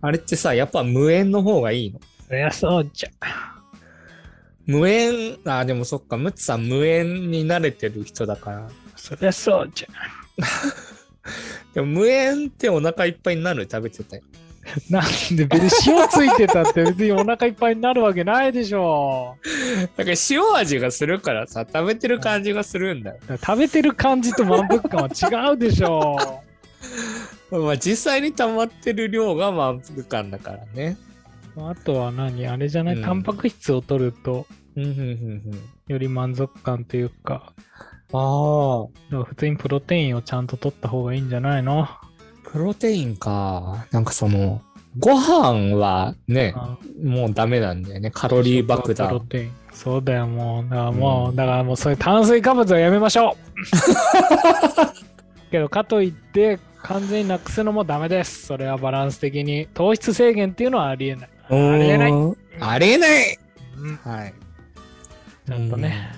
あれってさ、やっぱ無縁の方がいいの？そりゃそうじゃ。無縁、あ、でもそっか、ムツさん無縁に慣れてる人だから。そりゃそうじゃ。でも無縁ってお腹いっぱいになる？食べてたよ。なんで別に塩ついてたって別にお腹いっぱいになるわけないでしょ。だから塩味がするからさ、食べてる感じがするんだよ。食べてる感じと満腹感は違うでしょ。まあ実際に溜まってる量が満腹感だからね。あとは何？あれじゃない、うんタンパク質を取ると。より満足感というか、ああ、普通にプロテインをちゃんと取った方がいいんじゃないの？プロテインか。なんかその、ご飯はね、あもうダメなんだよね。カロリー爆プロ弾。テイン。そうだよ、もう。だからもう、うんだからもうそういう炭水化物はやめましょう けど、かといって、完全になくすのもダメです。それはバランス的に。糖質制限っていうのはありえない。ありえない。うんありえないうんはい。ちゃんとね、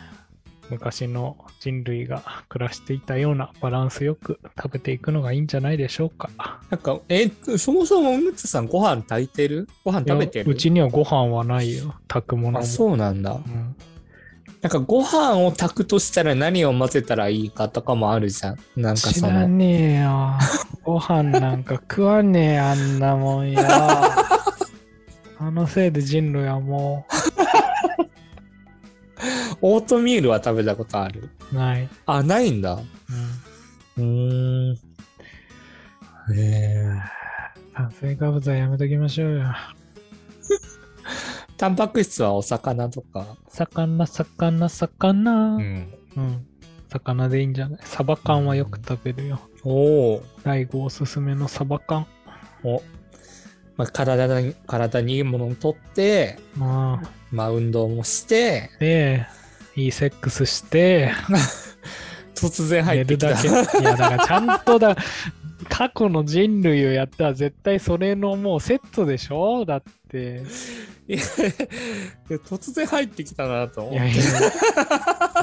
昔の人類が暮らしていたようなバランスよく食べていくのがいいんじゃないでしょうか。なんか、え、そもそもムツさんご飯炊いてる？ご飯食べてる？うちにはご飯はないよ。炊くものも。あ、そうなんだ。うんなんかご飯を炊くとしたら何を混ぜたらいいかとかもあるじゃん。なんか知らその。ねえよ。ご飯なんか食わねえ、あんなもんよ。あのせいで人類はも オートミールは食べたことある？うない。あ、ないんだ。うん、うーん。へえ。炭水化物はやめときましょうよ。タンパク質はお魚とか？魚、魚、魚。ううん。ん。魚でいいんじゃない？サバ缶はよく食べるよ。おお。大悟おすすめのサバ缶。お。まあ、体に、体にいいものをとって、まあ、まあ、運動もして、で、いいセックスして、突然入ってきた。寝るだけ。いや、だからちゃんとだ、過去の人類をやったら絶対それのもうセットでしょ？だって。いや突然入ってきたなと思って。いやいや、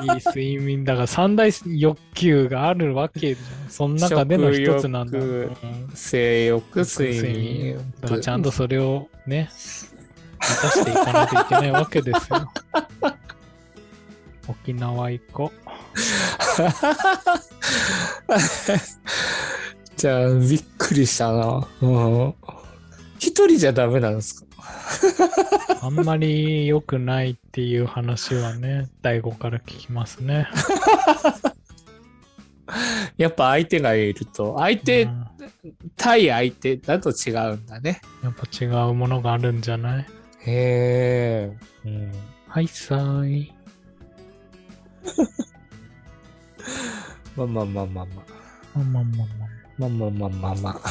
いい睡眠だから三大欲求があるわけじゃん。その中での一つなんだ。食うん欲性欲、睡眠だからちゃんとそれをね、満たしていかないといけないわけですよ。沖縄行こ じゃあ、びっくりしたな。うん。一人じゃダメなんですか？う。あんまり良くないっていう話はね、大悟から聞きますね。やっぱ相手がいると、相手、うん対相手だと違うんだね。やっぱ違うものがあるんじゃない？へえ。うん。はい、さーい。まあまあまあまあまあ。まあまあまあまあ。まあまあまあまあまあ。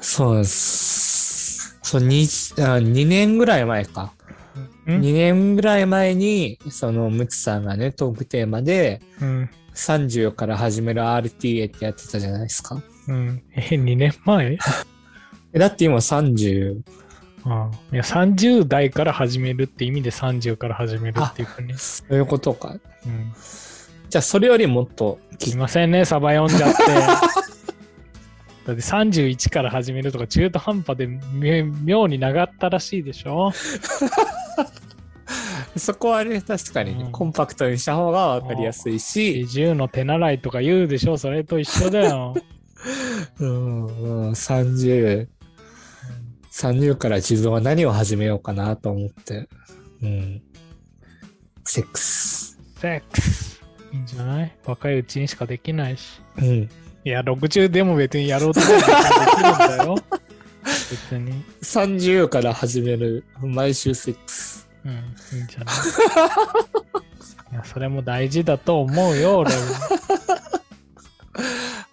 そうです。そう、2、あ2年ぐらい前か。2年ぐらい前に、そのムツさんがね、トークテーマで、うん。30から始める RTA ってやってたじゃないですか。うん。え、2年前？えだって今30、ああいや、30代から始めるって意味で30から始めるっていうふうに。そういうことか。うん。じゃあそれよりもっと、すいませんね、サバ読んじゃって。だって31から始めるとか中途半端でみ妙に長ったらしいでしょ？そこはね、確かにね、うんコンパクトにした方がわかりやすいし、10の手習いとか言うでしょ？それと一緒だよ。うん、うん、30、30から自分は何を始めようかなと思って、うん。セックス。セックス。いいんじゃない？若いうちにしかできないし。うん。いや、60でも別にやろうと思えばできるんだよ。別に。30から始める毎週セックス。うん、いいんじゃないいや、それも大事だと思うよ、俺は。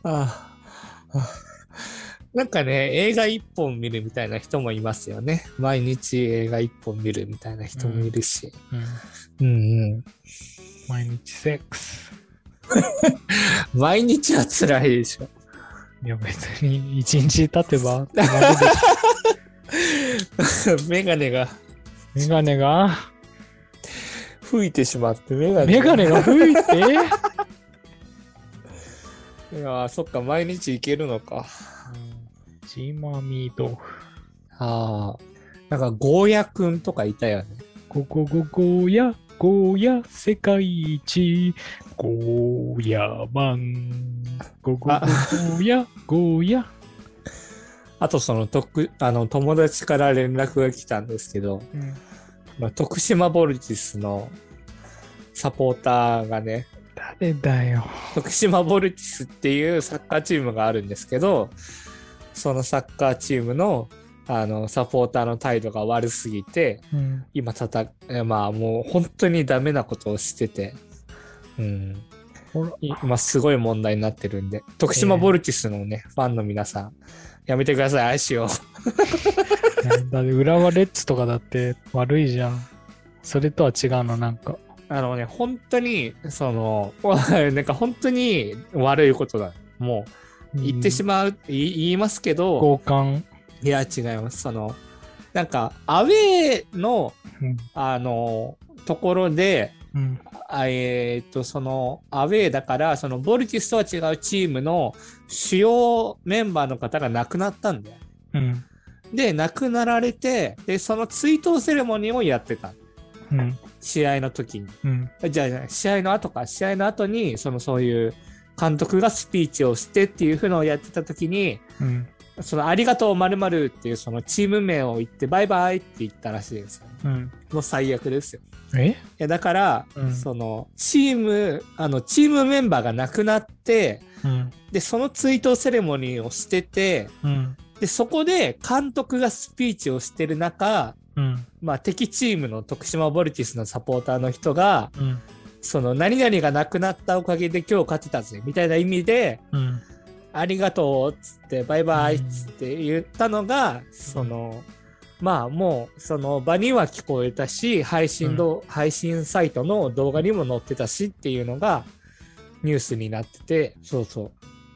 ああなんかね、映画一本見るみたいな人もいますよね。毎日映画一本見るみたいな人もいるし。うん、うんうん。毎日セックス。毎日は辛いでしょ。いや、別に一日経てば終わるでしょメガネがメガネが、吹いてしまって、メガネメガネが吹いて、いやーそっか、毎日いけるのか。チーマミー豆腐。ああ。なんか、ゴーヤくんとかいたよね。ゴゴゴゴーヤ、ゴーヤ、世界一、ゴーヤマン。ゴゴゴゴーヤ、ゴーヤ。あと、その、とく、あの、友達から連絡が来たんですけど、うんまあ、徳島ボルティスのサポーターがね、誰だよ。徳島ボルティスっていうサッカーチームがあるんですけど、そのサッカーチームの、あの、サポーターの態度が悪すぎて、うん。今たた、えまあもう本当にダメなことをしてて、うん。今すごい問題になってるんで、徳島ボルティスのね、ファンの皆さん、やめてください、愛しを。だって浦和レッズとかだって悪いじゃん。それとは違うの、なんか。あのね、本当に、その、なんか本当に悪いことだ。もう、言ってしまう、言い言いますけど、交換。いや、違います。その、なんか、アウェーの、うん。あの、ところで、うん。あえっと、その、アウェーだから、その、ボルティスとは違うチームの主要メンバーの方が亡くなったんだよ。うん。で、亡くなられて、で、その追悼セレモニーをやってた。うん。試合の時に。うん。じゃあ試合の後か、試合の後に、その、そういう、監督がスピーチをしてっていう風のをやってた時に、うん。その、ありがとうまるっていう、その、チーム名を言って、バイバイって言ったらしいですよ。うん。もう最悪ですよ。え？いやだから、うんそのチームあのチームメンバーが亡くなってうん。でその追悼セレモニーをしててうん。でそこで監督がスピーチをしてる中、うん。まあ、敵チームの徳島ボルティスのサポーターの人がうん。その何々が亡くなったおかげで今日勝てたぜみたいな意味でうん。ありがとうっつってバイバイっつって言ったのが、そのまあもうその場には聞こえたし配信ど、配信サイトの動画にも載ってたしっていうのがニュースになっててそうそ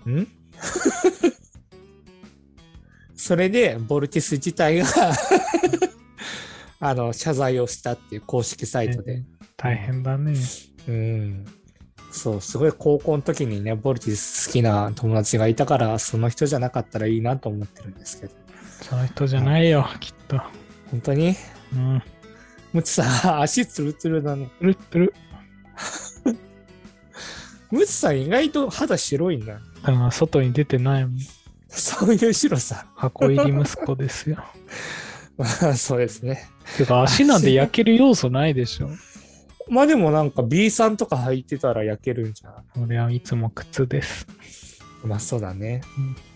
う。ん？それでボルティス自体が あの謝罪をしたっていう公式サイトで。大変だね。うん。そう、すごい高校の時にね、ボルティス好きな友達がいたから、その人じゃなかったらいいなと思ってるんですけど。その人じゃないよ、きっと。本当に？うん。ムツさん、足ツルツルだね。プルップル。ムツさん、意外と肌白いんだ。だから外に出てないもん。そういう白さ。箱入り息子ですよ。まあそうですね。てか足なんで焼ける要素ないでしょ。まあでもなんか B さんとか履いてたら焼けるんじゃん。俺はいつも靴です。まあそうだね。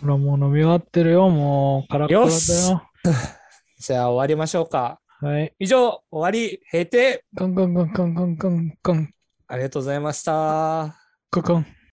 ほらもう飲み終わってるよ、もう。カラッカラだよ。じゃあ終わりましょうか。はい。以上、終わり、閉廷。ガンガンガンガンガンガンガン。ありがとうございました。ガンガン。